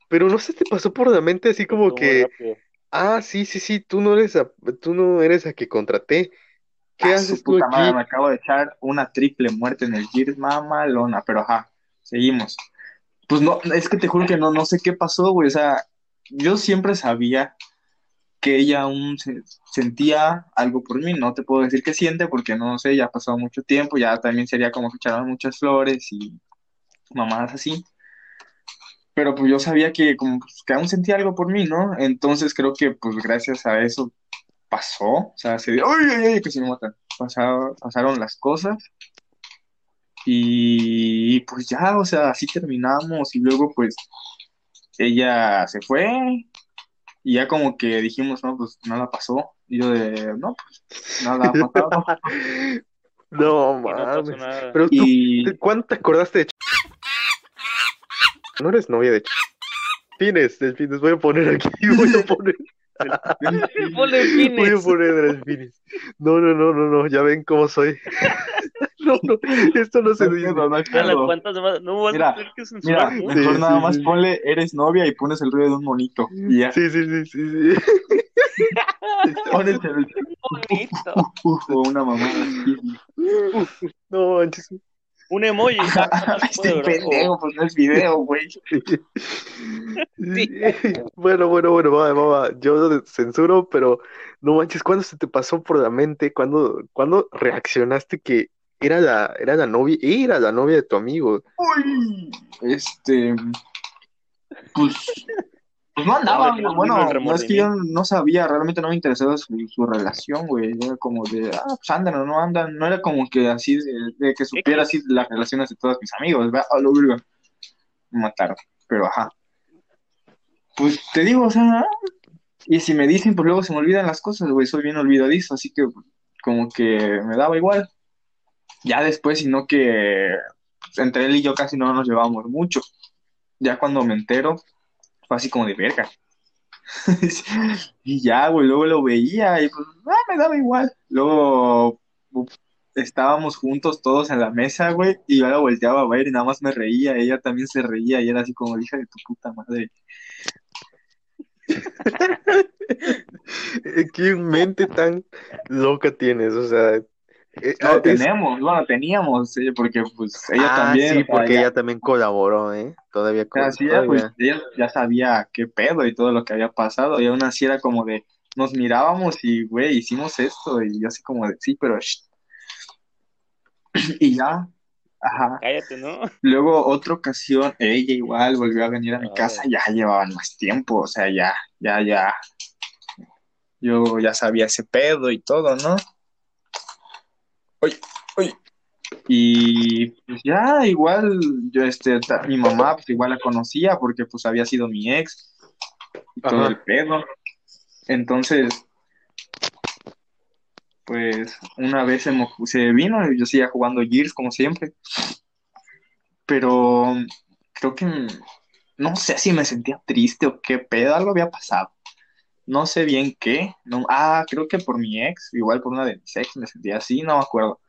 Pero no se te pasó por la mente así como que, rápido. ah, sí, sí, sí, tú no eres a, tú no eres a que contraté. ¿Qué Ah, haces tú puta aquí? madre, me acabo de echar una triple muerte en el Gears, mamalona, pero ajá, seguimos. Pues no, es que te juro que no, no sé qué pasó, güey, o sea, yo siempre sabía que ella aún se- sentía algo por mí, no te puedo decir que siente porque no sé, ya ha pasado mucho tiempo, ya también sería como que echaron muchas flores y mamadas así. Pero pues yo sabía que como pues, que aún sentía algo por mí, ¿no? Entonces creo que pues gracias a eso pasó, o sea, se dio, ¡ay, ay, ay! que se me matan. Pasaron las cosas y pues ya, o sea, así terminamos y luego pues ella se fue y ya como que dijimos, no, pues nada pasó. Y yo de, no, pues nada ha (laughs) pasado. No no mames. nada. Pero tú, Y ¿cuándo te acordaste de Ch- No eres novia de Ch- Delfines, delfines, voy a poner aquí, voy a (laughs) poner, voy a poner delfines. No, no, no, no, no, ya ven cómo soy. (laughs) No, no, esto no se no dice. no pedo. cuántas más. No vas Mira, a tener que censurar. Mira, ¿no? mejor Sí, nada sí, más sí. ponle eres novia y pones el ruido de un monito. Y ya. Sí, sí, sí, sí, sí. Pones el (laughs) Bonito. (laughs) o una mamada. No manches. Un emoji. (laughs) (laughs) Este pendejo, pues no es video, güey. (laughs) Bueno, bueno, bueno, va, va, va. Yo censuro, pero no manches, ¿cuándo se te pasó por la mente? ¿Cuándo, cuándo reaccionaste que era la, era la novia, era la novia de tu amigo? Uy, este, pues, pues no andaba, bueno, no es que yo no sabía, realmente no me interesaba su, su relación, güey, era como de, ah, pues andan o no andan, no era como que así, de, de que supiera así las relaciones de todos mis amigos, ¿verdad? A lo virgo. Me mataron, pero ajá. Pues te digo, o sea, y si me dicen, pues luego se me olvidan las cosas, güey, soy bien olvidadizo, así que como que me daba igual. Ya después, sino que entre él y yo casi no nos llevábamos mucho. Ya cuando me entero, fue así como de verga. (laughs) Y ya, güey, luego lo veía y pues, ah, me daba igual. Luego estábamos juntos todos en la mesa, güey, y yo la volteaba a ver y nada más me reía, ella también se reía y era así como, hija de tu puta madre. (laughs) ¿Qué mente tan loca tienes? O sea, eh, No, ah, es- tenemos, bueno, teníamos, eh, porque pues ella Ah, también, sí, porque ella también colaboró, ¿eh? Todavía, O sea, co- sí, ella, pues, ella ya sabía qué pedo y todo lo que había pasado, y aún así era como de, nos mirábamos y, güey, hicimos esto, y yo así como de, sí, pero, shh. (clears throat) y ya, ajá. Cállate, ¿no? Luego, otra ocasión, ella igual volvió a venir a mi Ah, casa, ya llevaban más tiempo, o sea, ya, ya, ya, yo ya sabía ese pedo y todo, ¿no? Y pues ya, igual, yo, este, mi mamá, pues igual la conocía porque pues había sido mi ex y todo Ajá. el pedo. Entonces, pues una vez se, se vino y yo seguía jugando Gears como siempre. Pero creo que no sé si me sentía triste o qué pedo, algo había pasado. No sé bien qué. No, ah, creo que por mi ex, igual por una de mis ex me sentía así, no me acuerdo.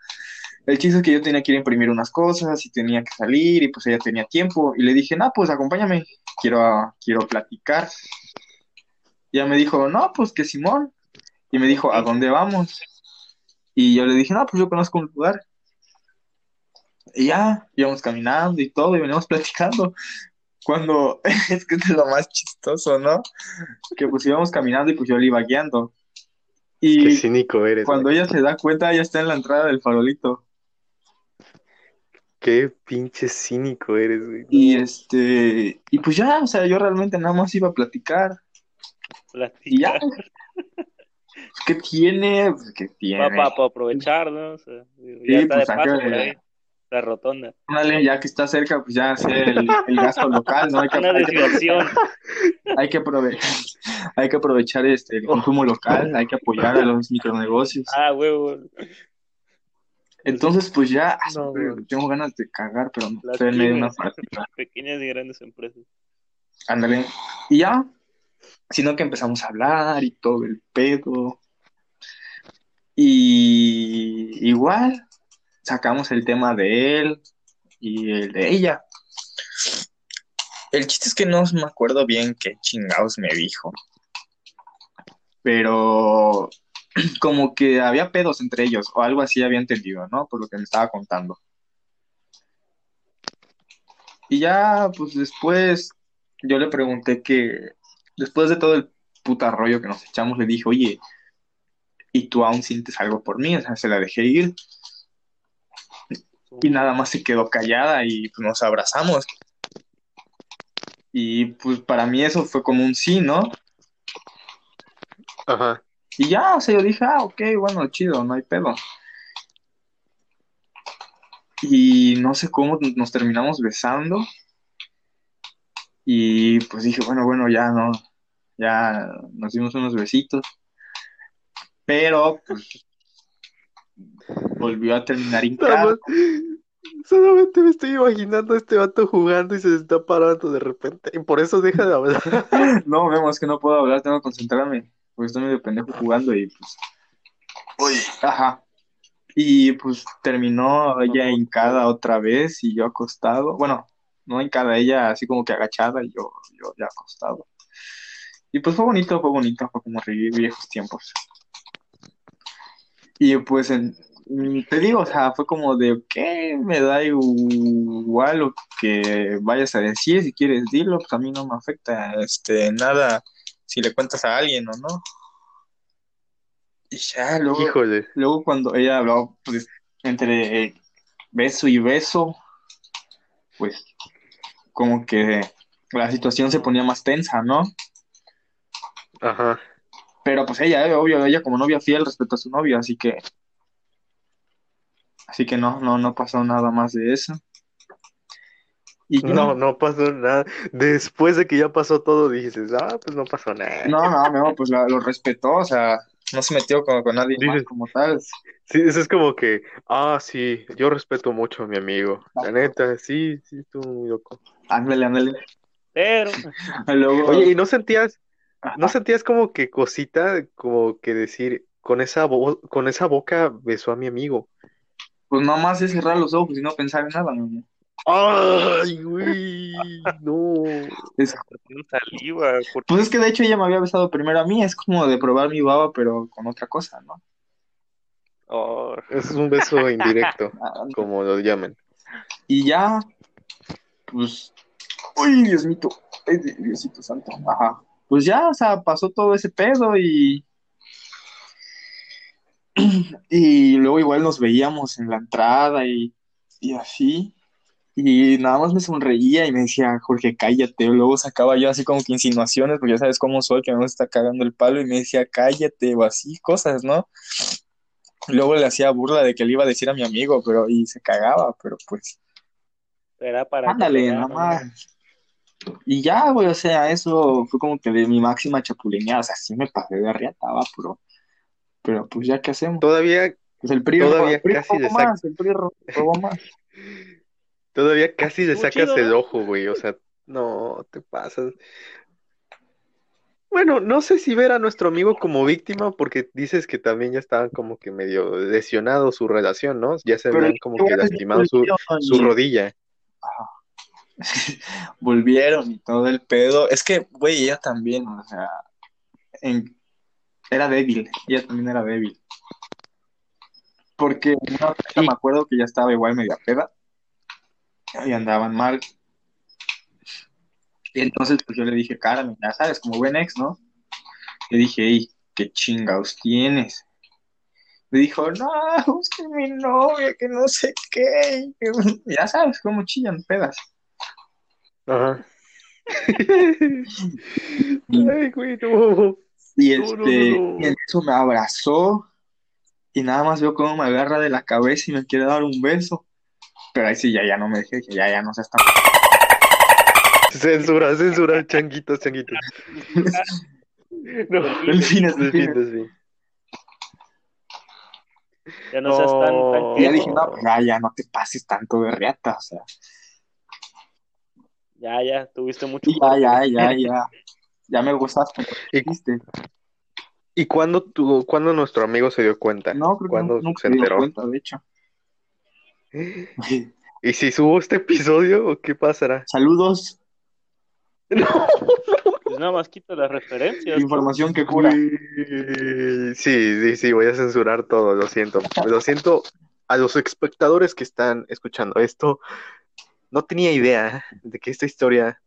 El chiste es que yo tenía que ir a imprimir unas cosas y tenía que salir y pues ella tenía tiempo y le dije, no, pues acompáñame, quiero, quiero platicar. Y ella me dijo, no, pues que Simón. Y me dijo, ¿a dónde vamos? Y yo le dije, no, pues yo conozco un lugar. Y ya, íbamos caminando y todo, y veníamos (laughs) platicando. Cuando, (laughs) es que es lo más chistoso, ¿no? Que pues íbamos caminando y pues yo le iba guiando. Qué Y cínico eres, cuando ella se da cuenta, ella está en la entrada del farolito. Qué pinche cínico eres, güey. Y este, y pues ya, o sea, yo realmente nada más iba a platicar. Y ya, Platicar. ¿qué tiene? Pues, ¿qué tiene? Para aprovechar, ¿no? O sea, Sí, de pues, paso la rotonda. Ándale, ya que está cerca, pues ya hacer el, el gasto local, ¿no? Hay que, (laughs) Una desviación. (laughs) hay que aprovechar, hay que aprovechar este, el consumo local, hay que apoyar a los micronegocios. Ah, huevo. Entonces, pues ya, ah, No, tengo ganas de cagar, pero no estoy en medio de una partida. (laughs) Pequeñas y grandes empresas. Ándale. Y ya, sino que empezamos a hablar y todo el pedo. Y igual, sacamos el tema de él y el de ella. El chiste es que no me acuerdo bien qué chingados me dijo. Pero (clears throat) como que había pedos entre ellos, o algo así había entendido, ¿no? Por lo que me estaba contando. Y ya, pues después yo le pregunté que, después de todo el puta rollo que nos echamos, le dije, oye, ¿y tú aún sientes algo por mí? O sea, se la dejé ir. Y nada más se quedó callada y pues nos abrazamos. Y pues para mí eso fue como un sí, ¿no? Ajá. Y ya, o sea, yo dije, ah, ok, bueno, chido, no hay pedo. Y no sé cómo nos terminamos besando. Y pues dije, bueno, bueno, ya no, ya nos dimos unos besitos. Pero, pues, volvió a terminar hincado. Solamente me estoy imaginando a este vato jugando y se está parando de repente. Y por eso deja de hablar. (laughs) No, vemos que no puedo hablar, tengo que concentrarme, porque estoy medio pendejo jugando y pues. Uy, ajá. Y pues terminó ella hincada otra vez y yo acostado. Bueno, no hincada, ella así como que agachada y yo, yo ya acostado. Y pues fue bonito, fue bonito, fue como revivir viejos tiempos. Y pues en- te digo, o sea, fue como de, ¿qué? Me da igual lo que vayas a decir, si quieres dilo, pues a mí no me afecta este nada si le cuentas a alguien o no. Y ya, luego, Híjole. luego cuando ella habló, pues, entre beso y beso, pues como que la situación se ponía más tensa, ¿no? Ajá. Pero pues ella, eh, obvio, ella como novia fiel respecto a su novio, así que así que no, no, no pasó nada más de eso. Y. No, no pasó nada. Después de que ya pasó todo, dices, ah, pues no pasó nada. No, no, no, pues la- lo respetó, o sea, no se metió con, con nadie más Dices- como tal. Sí, eso es como que, ah, sí, yo respeto mucho a mi amigo. La neta, sí, sí, estuvo muy loco. Ándale, ándale. Pero, (laughs) Luego, Oye, ¿y no sentías, Ajá. no sentías como que cosita, como que decir, con esa vo- con esa boca besó a mi amigo? Pues nomás es cerrar los ojos y no pensar en nada, mi amor. Ay, güey, no. Es- saliva. ¿por pues es que de hecho ella me había besado primero a mí, es como de probar mi baba, pero con otra cosa, ¿no? Oh, Es un beso (laughs) indirecto, como lo llaman. Y ya, pues, uy, Dios mío, ay, Diosito santo, ajá. Pues ya, o sea, pasó todo ese pedo y, (clears throat) y luego igual nos veíamos en la entrada y, y así. Y nada más me sonreía y me decía, Jorge, cállate. Luego sacaba yo así como que insinuaciones, porque ya sabes cómo soy, que me está cagando el palo, y me decía, cállate, o así, cosas, ¿no? Luego le hacía burla de que le iba a decir a mi amigo, pero, y se cagaba, pero pues. será para Ándale, nada más. Y ya, güey, o sea, eso fue como que de mi máxima chapulineada. O sea, sí me pasé de riata, va, pero, pero pues ya, ¿qué hacemos? Todavía, Pues el PRI, Todavía el PRI casi robó le sac- más, el PRI ro- robó más. (laughs) todavía casi le sacas chido, el ¿no? ojo, güey. O sea, no te pasas. Bueno, no sé si ver a nuestro amigo como víctima, porque dices que también ya estaban como que medio lesionado su relación, ¿no? Ya se habían como que lastimado su, su rodilla. (laughs) Volvieron y todo el pedo. Es que, güey, ella también, o sea, en- era débil, ella también era débil. Porque una Sí. me acuerdo que ya estaba igual media peda y andaban mal. Y entonces pues yo le dije, Carmen, ya sabes, como buen ex, ¿no? Le dije, ey, qué chingados tienes. Me dijo, no, es que mi novia, que no sé qué. y que- Ya sabes cómo chillan pedas. Ajá. (laughs) Ay, güey, no. Y este, no, no, no. y en eso me abrazó y nada más veo cómo me agarra de la cabeza y me quiere dar un beso. Pero ahí sí, ya, ya no me dejé, que ya, ya no seas (laughs) tan... Censura, censura, changuitos, changuitos. No, Delfines, delfín, delfines. delfín. Ya no seas tan, No. tan Y ya dije, no, pues ya, ya no te pases tanto de reata, o sea. Ya, ya, tuviste mucho. Ya, ya, ya, ya. (laughs) Ya me gustaste, ¿Y, ¿viste? y cuándo, tu, cuándo nuestro amigo se dio cuenta? No, creo que ¿Cuándo nunca, nunca se dio enteró? cuenta, de hecho. (gasps) ¿Y si subo este episodio o qué pasará? Saludos, (laughs) No, Pues nada más quita las referencias. información que cura. Sí, sí, sí, voy a censurar todo, lo siento. Lo siento a los espectadores que están escuchando esto. No tenía idea de que esta historia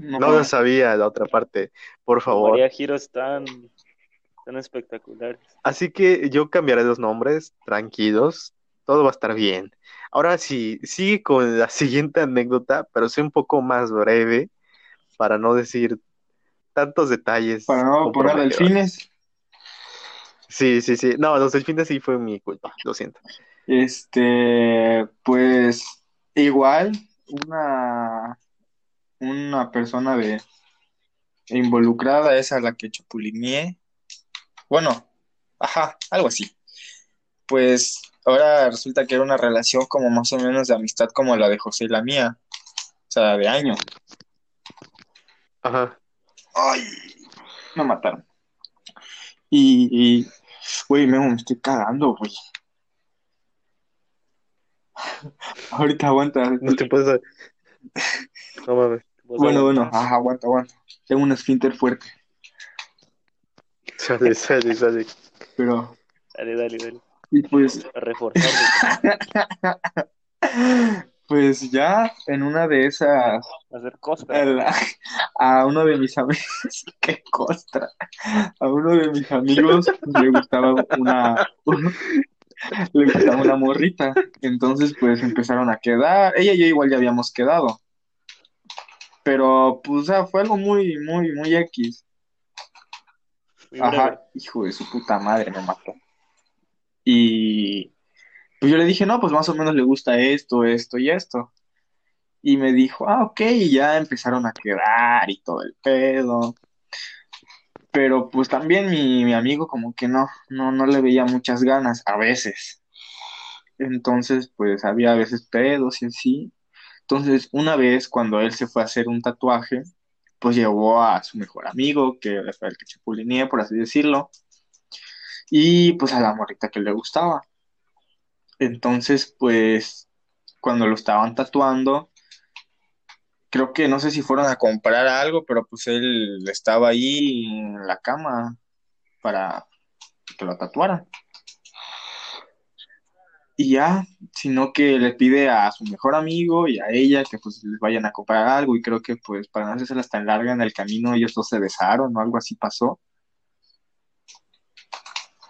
No, no la sabía la otra parte, por favor. María giros tan, tan espectaculares. Así que yo cambiaré los nombres, tranquilos, todo va a estar bien. Ahora sí, sigue con la siguiente anécdota, pero sé un poco más breve para no decir tantos detalles. para no poner delfines. Sí, sí, sí. No, los delfines sí fue mi culpa, lo siento. Este, pues igual una, una persona de involucrada es a la que chapulineé. Bueno, ajá, algo así. Pues ahora resulta que era una relación como más o menos de amistad como la de José y la mía. O sea, de años. Ajá. Ay, me mataron. Y, y, güey, me estoy cagando, güey. (laughs) Ahorita aguanta. No te puedes. No mames. Pues, Bueno, bueno, ajá, aguanta, aguanta. Tengo un esfínter fuerte, Sale, sale, sale. pero, Dale, dale, dale. y pues, reforzarlo. (laughs) pues ya en una de esas, hacer cosas. a, la- a uno de mis amigos, (laughs) qué costra, a uno de mis amigos le gustaba una, le gustaba una morrita, entonces pues empezaron a quedar, ella y yo igual ya habíamos quedado, pero pues o sea, fue algo muy, muy, muy X. Muy breve. Ajá, hijo de su puta madre, me mató. Y pues yo le dije, no, pues más o menos le gusta esto, esto y esto. Y me dijo, ah, ok, y ya empezaron a quedar y todo el pedo. Pero pues también mi, mi amigo como que no, no, no le veía muchas ganas, a veces. Entonces, pues había a veces pedos y así. Entonces, una vez cuando él se fue a hacer un tatuaje, pues llevó a su mejor amigo, que fue el que chapulineé, por así decirlo, y pues a la morrita que le gustaba. Entonces, pues, cuando lo estaban tatuando, creo que no sé si fueron a comprar algo, pero pues él estaba ahí en la cama para que lo tatuaran. Y ya, sino que le pide a su mejor amigo y a ella que pues les vayan a comprar algo y creo que pues para no hacerse tan larga en el camino ellos dos se besaron o algo así pasó.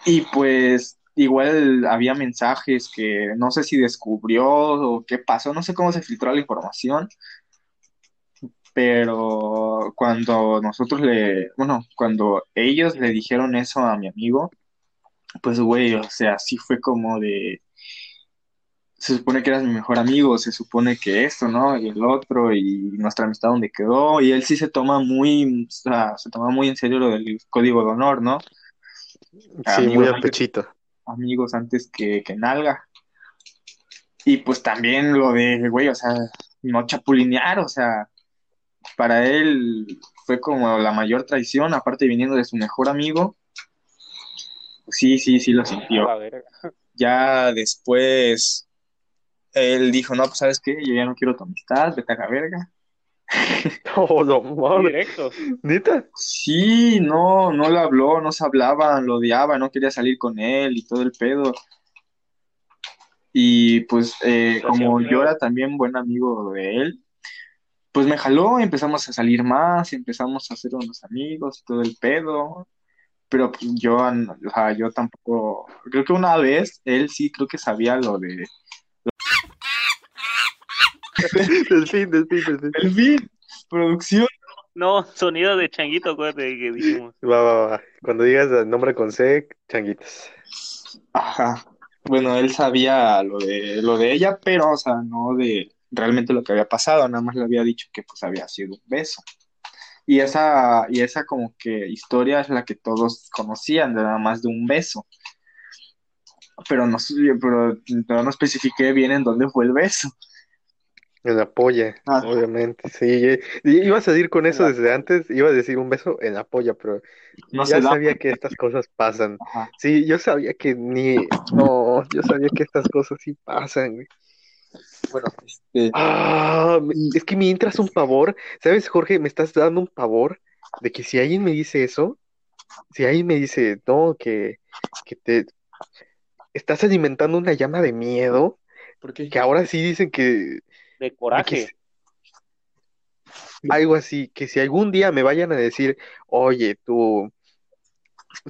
Y pues igual había mensajes que no sé si descubrió o qué pasó, no sé cómo se filtró la información, pero cuando nosotros le, bueno, cuando ellos le dijeron eso a mi amigo, pues güey, o sea, sí fue como de, se supone que eras mi mejor amigo, se supone que esto, ¿no? Y el otro, y nuestra amistad donde quedó, y él sí se toma muy, o sea, se toma muy en serio lo del código de honor, ¿no? Sí, Amigos, muy a antes- pechito. amigos antes que, que nalga. Y pues también lo de, güey, o sea, no chapulinear, o sea, para él fue como la mayor traición, aparte viniendo de su mejor amigo. Sí, sí, sí lo sintió. (laughs) Ya después él dijo, no, pues sabes qué, yo ya no quiero tu amistad, vete a la verga. (laughs) Oh, no. Directo. ¿Neta? Sí, no, no le habló, no se hablaban, lo odiaba, no quería salir con él y todo el pedo. Y pues eh, como yo era también buen amigo de él, pues me jaló, empezamos a salir más, empezamos a ser unos amigos y todo el pedo. Pero pues yo, o sea, yo tampoco, creo que una vez él sí creo que sabía lo de... (laughs) Delfín, delfín, delfín. El fin, producción. No, sonido de changuito, acuérdate que dijimos. Va, va, va. Cuando digas el nombre con C, changuitas. Ajá. Bueno, él sabía lo de lo de ella, pero, o sea, no de realmente lo que había pasado, nada más le había dicho que pues había sido un beso. Y esa, y esa como que historia es la que todos conocían, de nada más de un beso. Pero no, pero, no especifiqué bien en dónde fue el beso. En la polla, Ah. obviamente. Sí, eh, ibas a ir con eso desde antes, iba a decir un beso en la polla, pero No ya da. sabía que estas cosas pasan. Ajá. Sí, yo sabía que ni, no, yo sabía que estas cosas sí pasan, güey. Bueno, este, Ah, es que me entras un pavor, ¿sabes, Jorge? Me estás dando un pavor de que si alguien me dice eso, si alguien me dice, no, que, que te estás alimentando una llama de miedo, ¿por qué? que ahora sí dicen que, De que coraje. algo así, que si algún día me vayan a decir, oye, tu,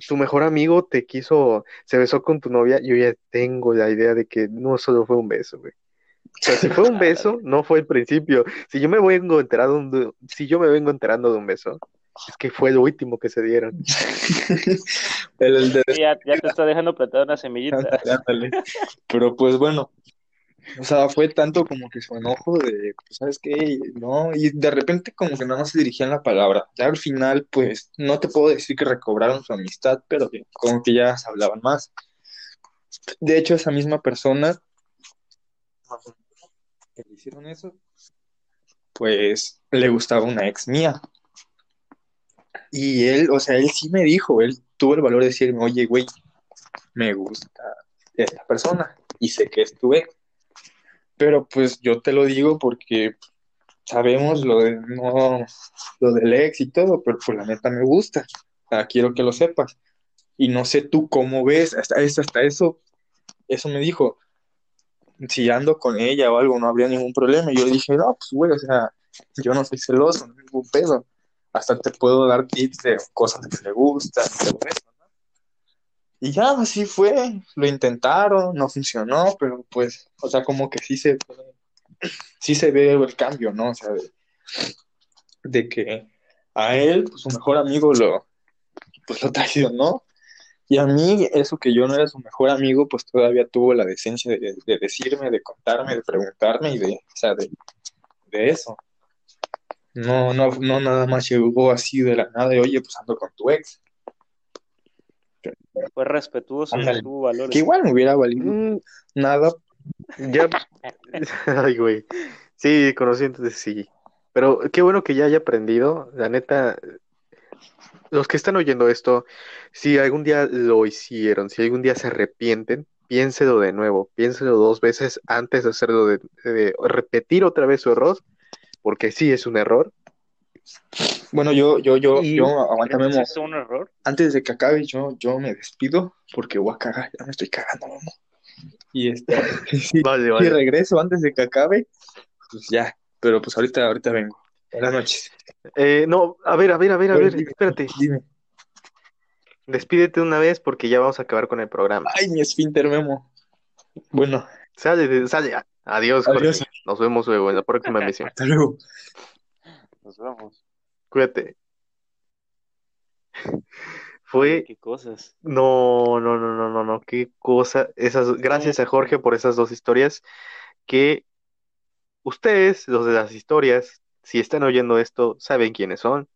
tu mejor amigo te quiso, se besó con tu novia, yo ya tengo la idea de que no solo fue un beso, güey. O sea, si fue un beso, no fue el principio. Si yo me vengo enterando de- si yo me vengo enterando de un beso, es que fue el último que se dieron. (laughs) El, el de Ya, ya te está dejando plantar una semillita. Ándale, (laughs) ándale. Pero pues bueno, o sea, fue tanto como que su enojo de, pues, ¿sabes qué? No, y de repente como que nada más se dirigían la palabra. Ya al final, pues, no te puedo decir que recobraron su amistad, pero que como que ya se hablaban más. De hecho, esa misma persona hicieron eso, pues, le gustaba una ex mía. Y él, o sea, él sí me dijo, él tuvo el valor de decirme, oye, güey, me gusta esta persona y sé que es tu ex. Pero pues yo te lo digo porque sabemos lo de no, lo del ex y todo, pero pues la neta me gusta. Quiero que lo sepas. Y no sé tú cómo ves, hasta, hasta eso, eso me dijo. Si ando con ella o algo, no habría ningún problema. Y yo dije, no, pues güey, o sea, yo no soy celoso, no ningún pedo. Hasta te puedo dar tips de cosas que le gustan todo eso, ¿no? Y ya, así fue, lo intentaron, no funcionó, pero pues, o sea, como que sí se, sí se ve el cambio, ¿no? O sea, de, de que a él, pues, su mejor amigo lo, pues, lo traicionó, y a mí, eso que yo no era su mejor amigo, pues todavía tuvo la decencia de, de decirme, de contarme, de preguntarme y de, o sea, de, de eso. No, no, no nada más llegó así de la nada de, oye, pues ando con tu ex. Fue respetuoso y tuvo valores. Que igual me hubiera valido Mm, nada. ya, (laughs) ay, güey. Sí, conociéndote, sí. Pero qué bueno que ya haya aprendido. La neta, los que están oyendo esto, si algún día lo hicieron, si algún día se arrepienten, piénselo de nuevo, piénselo dos veces antes de hacerlo, de, de repetir otra vez su error, porque sí es un error. Bueno, yo, yo, yo, Y- yo, aguántame, ¿Crees que Memo. es un error? Antes de que acabe, yo, yo me despido porque voy a cagar, ya me estoy cagando, Memo. Y este, (laughs) Vale, y regreso antes de que acabe, pues ya. Pero pues ahorita, ahorita vengo. Buenas noches. Eh, no, a ver, a ver, a ver, a ver, dime, espérate. Dime. Despídete una vez porque ya vamos a acabar con el programa. Ay, mi esfínter, Memo. Bueno, Sale, sale. Adiós, Jorge. Adiós. Nos vemos luego en la próxima emisión. hasta luego. Nos vemos. Cuídate. Fue Qué cosas. No, no, no, no, no, no, qué cosa. Esas, gracias a Jorge por esas dos historias que ustedes, los de las historias, si están oyendo esto, saben quiénes son.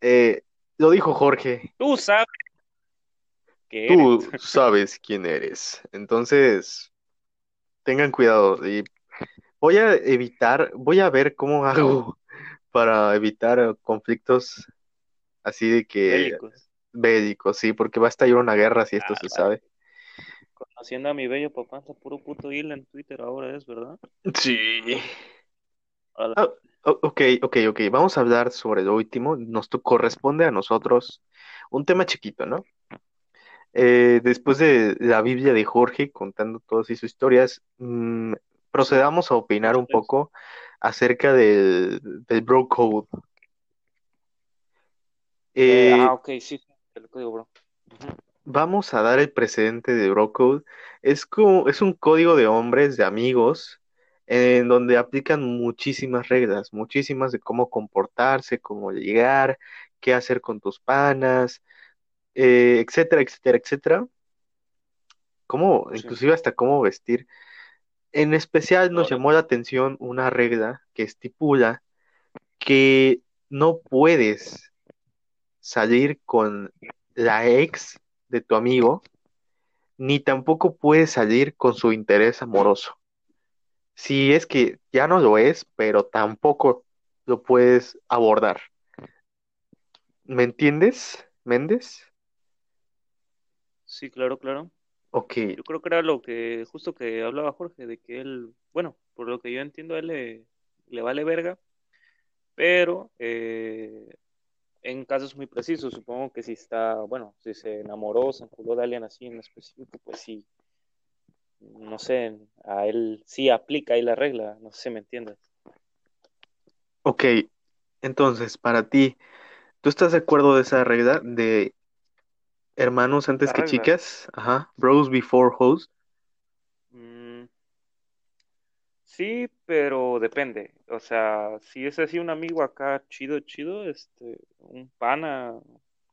Eh, lo dijo Jorge, Tú sabes que tú eres. (laughs) sabes quién eres. Entonces, tengan cuidado y voy a evitar, voy a ver cómo (laughs) hago para evitar conflictos así de que bélicos. bélicos, sí, porque va a estallar una guerra si esto Ah, se vale. sabe. Conociendo a mi bello papá, está puro puto hilo en Twitter ahora, ¿es verdad? Sí. Ah, ok, ok, ok. Vamos a hablar sobre lo último. Nos corresponde a nosotros un tema chiquito, ¿no? Eh, después de la Biblia de Jorge contando todas sus historias, mm, procedamos a opinar un poco acerca del, del Bro Code. de, Eh, ah, ok, sí, sí, el código, bro. Vamos a dar el precedente de Bro Code. Es como, es un código de hombres, de amigos, en donde aplican muchísimas reglas, muchísimas de cómo comportarse, cómo llegar, qué hacer con tus panas, eh, etcétera, etcétera, etcétera. Cómo, Sí, inclusive hasta cómo vestir. En especial nos llamó la atención una regla que estipula que no puedes salir con la ex de tu amigo, ni tampoco puedes salir con su interés amoroso. Si es que ya no lo es, pero tampoco lo puedes abordar. ¿Me entiendes, Méndez? Sí, claro, claro. Ok, Yo creo que era lo que, justo que hablaba Jorge, de que él, bueno, por lo que yo entiendo, a él le, le vale verga, pero eh, en casos muy precisos, supongo que si está, bueno, si se enamoró, se enculó de alguien así en específico, pues sí, no sé, a él sí aplica ahí la regla, no sé si me entiendes. ok. Entonces, para ti, ¿tú estás de acuerdo de esa regla de hermanos antes La que regla. chicas? Ajá. Bros before hoes. mm, sí, pero depende. O sea, si es así un amigo acá chido, chido, este, un pana,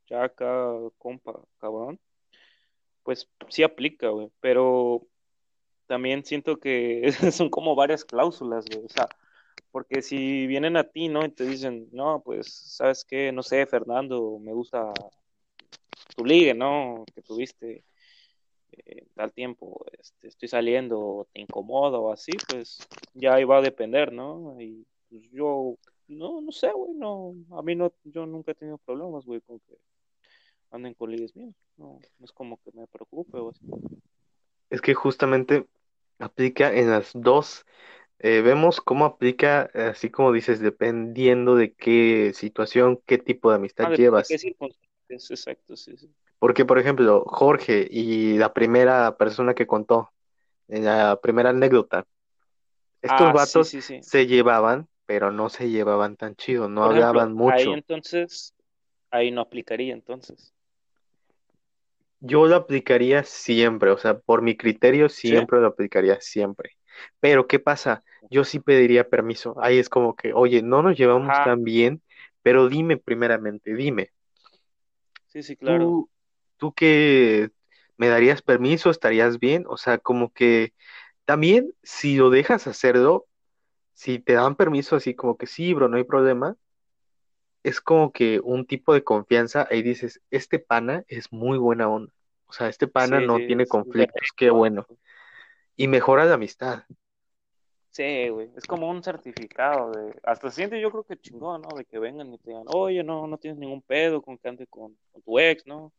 ya acá, compa, cabrón, pues sí aplica, güey. Pero también siento que (laughs) son como varias cláusulas, güey. O sea, porque si vienen a ti, ¿no? Y te dicen, no, pues, ¿sabes qué? No sé, Fernando, me gusta tu ligue, ¿no? Que tuviste eh, tal tiempo, este, estoy saliendo, te incomoda o así, pues ya ahí va a depender, ¿no? Y pues yo, no, no sé, güey, no, a mí no, yo nunca he tenido problemas, güey, con que anden con ligues míos, no, no es como que me preocupe o así. Es que justamente aplica en las dos. Eh, vemos cómo aplica, así como dices, dependiendo de qué situación, qué tipo de amistad Ah, depende de qué llevas. circunstancias, exacto, sí, sí. Porque, por ejemplo, Jorge y la primera persona que contó, en la primera anécdota, estos Ah, sí, vatos sí, sí. se llevaban, pero no se llevaban tan chido, no Por ejemplo, hablaban ahí mucho. entonces, ahí no aplicaría entonces. Yo lo aplicaría siempre, o sea, por mi criterio ¿Sí? siempre lo aplicaría siempre. Pero, ¿qué pasa? Yo sí pediría permiso. Ahí es como que, oye, no nos llevamos Ajá, tan bien, pero dime primeramente, dime, sí, sí, claro. ¿tú, tú qué me darías permiso? ¿Estarías bien? O sea, como que también si lo dejas hacerlo, si te dan permiso así como que sí, bro, no hay problema, es como que un tipo de confianza, ahí dices, este pana es muy buena onda. O sea, este pana Sí, no sí, tiene conflictos, qué bueno. Y mejora la amistad. Sí, güey, es como un certificado de, hasta siente yo creo que chingón, ¿no? De que vengan y te digan, oye, no, no tienes ningún pedo con que ande con, con tu ex, ¿no?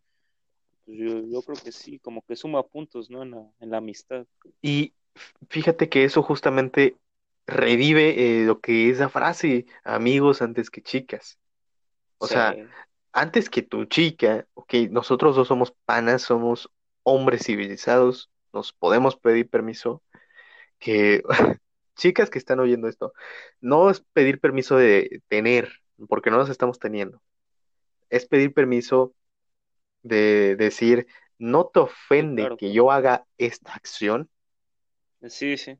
Pues yo, yo creo que sí, como que suma puntos, ¿no? En la, en la amistad. Y fíjate que eso justamente revive eh, lo que es la frase, amigos antes que chicas. O sea, antes que tu chica, ok, nosotros dos somos panas, somos hombres civilizados, nos podemos pedir permiso, que (laughs) chicas que están oyendo esto, no es pedir permiso de tener, porque no nos estamos teniendo, es pedir permiso de decir, no te ofende claro, que yo haga esta acción Sí, sí,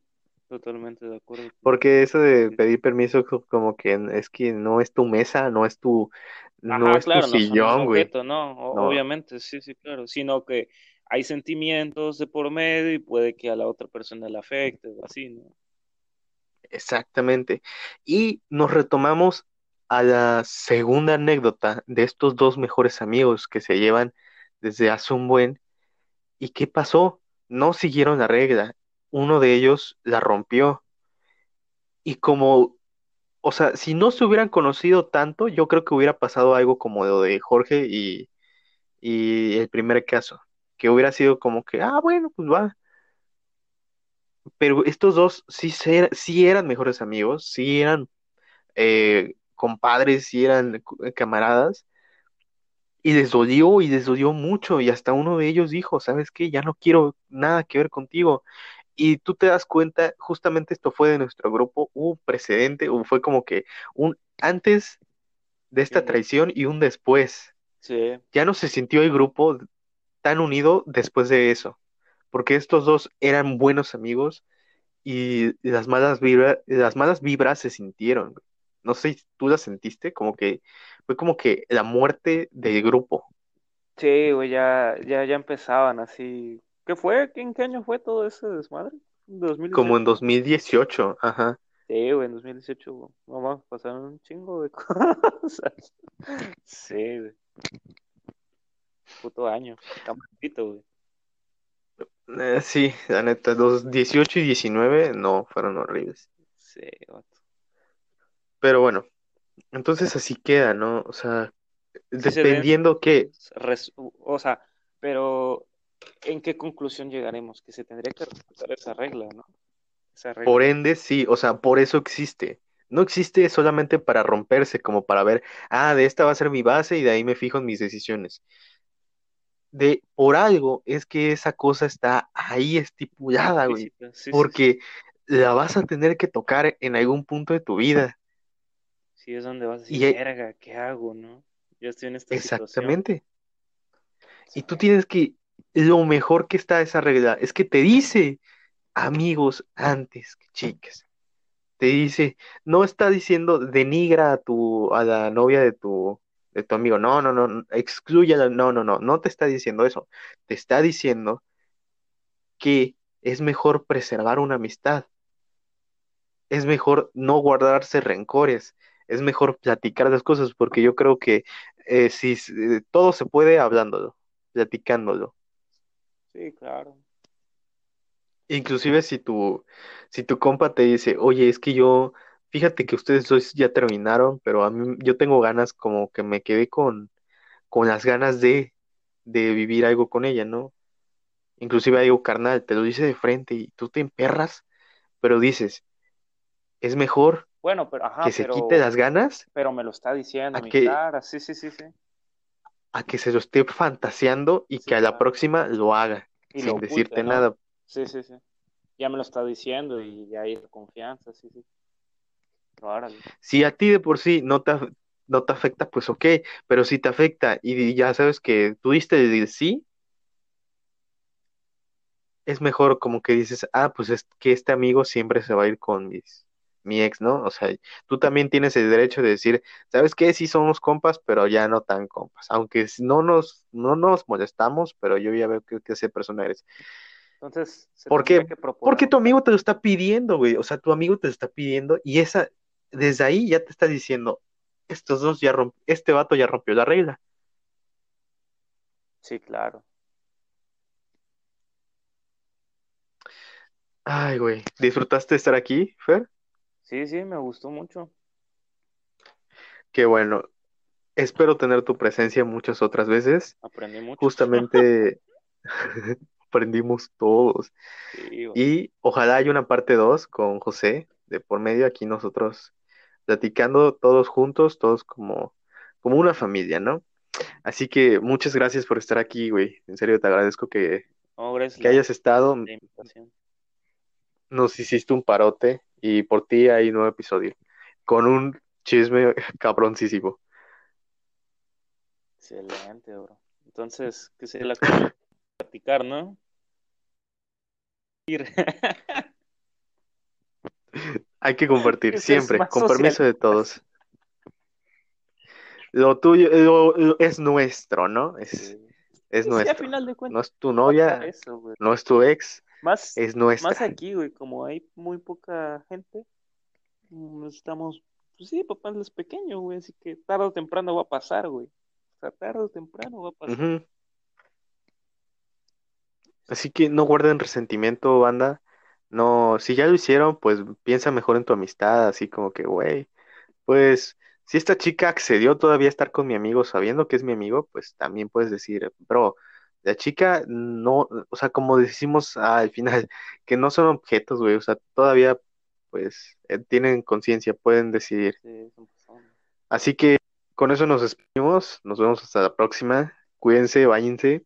totalmente de acuerdo. Porque eso de pedir permiso co- como que es que no es tu mesa, no es tu, no Ajá, es tu claro, no son un sillón, güey. No, obviamente, sí, sí, claro, sino que hay sentimientos de por medio y puede que a la otra persona le afecte o así, ¿no? exactamente. Y nos retomamos a la segunda anécdota de estos dos mejores amigos que se llevan desde hace un buen. ¿Y qué pasó? No siguieron la regla. Uno de ellos la rompió. Y como, o sea, si no se hubieran conocido tanto, yo creo que hubiera pasado algo como lo de Jorge y, el primer caso. Que hubiera sido como que, ah, bueno, pues va. pero estos dos sí, eran mejores amigos, sí eran eh, compadres, sí eran cu- camaradas, y les y les mucho, y hasta uno de ellos dijo, ¿sabes qué? Ya no quiero nada que ver contigo. Y tú te das cuenta, justamente esto fue de nuestro grupo, hubo un precedente, o fue como que un antes de esta traición y un después. Sí, Ya no se sintió el grupo tan unido después de eso, porque estos dos eran buenos amigos y las malas vibras, las malas vibras se sintieron. No sé si tú las sentiste, como que fue como que la muerte del grupo, sí, güey, ya, ya, ya empezaban así. ¿Qué fue? ¿En qué año fue todo ese desmadre? como ¿2018? en 2018, ajá. Sí, güey, en 2018, güey. No más, pasaron un chingo de (laughs) cosas. Sí, güey. Puto año. Está maldito, güey. Eh, sí, la neta, los 18 y 19 no fueron horribles. Sí, vato. Pero bueno, entonces así queda, ¿no? O sea, Sí se ven, dependiendo qué, res- o sea, pero ¿en qué conclusión llegaremos? Que se tendría que respetar esa regla, ¿no? Esa regla. por ende, sí, o sea, por eso existe. No existe solamente para romperse, como para ver, ah, de esta va a ser mi base y de ahí me fijo en mis decisiones. De por algo es que esa cosa está ahí estipulada, güey, sí, sí. porque la vas a tener que tocar en algún punto de tu vida. Sí, es donde vas a decir, Y verga, ¿qué hago, no? Yo estoy en esta situación. exactamente. Y tú tienes que, lo mejor que está esa regla es que te dice amigos antes que chicas. Te dice, no está diciendo denigra a tu, a la novia de tu, de tu amigo. No, no, no, exclúyala. No, no, no, no te está diciendo eso. Te está diciendo que es mejor preservar una amistad. Es mejor no guardarse rencores. Es mejor platicar las cosas, porque yo creo que eh, si eh, todo se puede hablándolo, platicándolo. Sí, claro. Inclusive si tu, si tu compa te dice, oye, es que yo, fíjate que ustedes dos ya terminaron, pero a mí yo tengo ganas como que me quedé con, con las ganas de, de vivir algo con ella, ¿no? Inclusive algo carnal, te lo dice de frente y tú te emperras, pero dices, es mejor Bueno, pero, ajá, que se quite las ganas pero me lo está diciendo mi que, cara, sí, sí, sí, sí. A que se lo esté fantaseando y Sí, que a la claro. próxima lo haga Y lo sin decirte nada. Sí, sí, sí. Ya me lo está diciendo y ya hay confianza, sí, sí. Órale. Si a ti de por sí no te, no te afecta, pues ok, pero si te afecta y ya sabes que tú diste el sí, es mejor como que dices, ah, pues es que este amigo siempre se va a ir con mis, mi ex, ¿no? O sea, tú también tienes el derecho de decir, ¿sabes qué? Sí somos compas, pero ya no tan compas. Aunque no nos, no nos molestamos, pero yo ya veo que, que persona eres. Entonces, se ¿Por qué? que Porque tu amigo te lo está pidiendo, güey. O sea, tu amigo te lo está pidiendo y esa, desde ahí ya te está diciendo, estos dos ya romp, este vato ya rompió la regla. Sí, claro. Ay, güey. ¿Disfrutaste de estar aquí, Fer? Sí, sí, me gustó mucho. Qué bueno. Espero tener tu presencia muchas otras veces. Aprendí mucho. Justamente (laughs) aprendimos todos. Sí. Y ojalá haya una parte 2 con José de por medio aquí nosotros platicando todos juntos, todos como, como una familia, ¿no? Así que muchas gracias por estar aquí, güey. En serio, te agradezco que, que hayas estado. Nos hiciste un parote y por ti hay nuevo episodio con un chisme (laughs) cabroncísimo. Excelente, bro. Entonces, ¿qué sería la cosa platicar, no? Ir. (laughs) Hay que compartir siempre, con social. permiso de todos. Lo tuyo lo- lo- es nuestro, ¿no? Es, Sí. es Sí, a nuestro. final de No es tu novia, eso, no es tu ex, Más, es más nuestra. aquí, güey, como hay muy poca gente, mm, estamos, pues sí, papá es pequeño, güey, así que tarde o temprano va a pasar, güey. O sea, tarde o temprano va a pasar. Así que no guarden resentimiento, banda. No, si ya lo hicieron, pues piensa mejor en tu amistad, así como que, güey, pues si esta chica accedió todavía a estar con mi amigo sabiendo que es mi amigo, pues también puedes decir, bro, la chica no, o sea, como decimos al final, (laughs) que no son objetos, güey, o sea, todavía, pues, eh, tienen conciencia, pueden decidir. Sí. Así que con eso nos despedimos, nos vemos hasta la próxima, cuídense, váyanse.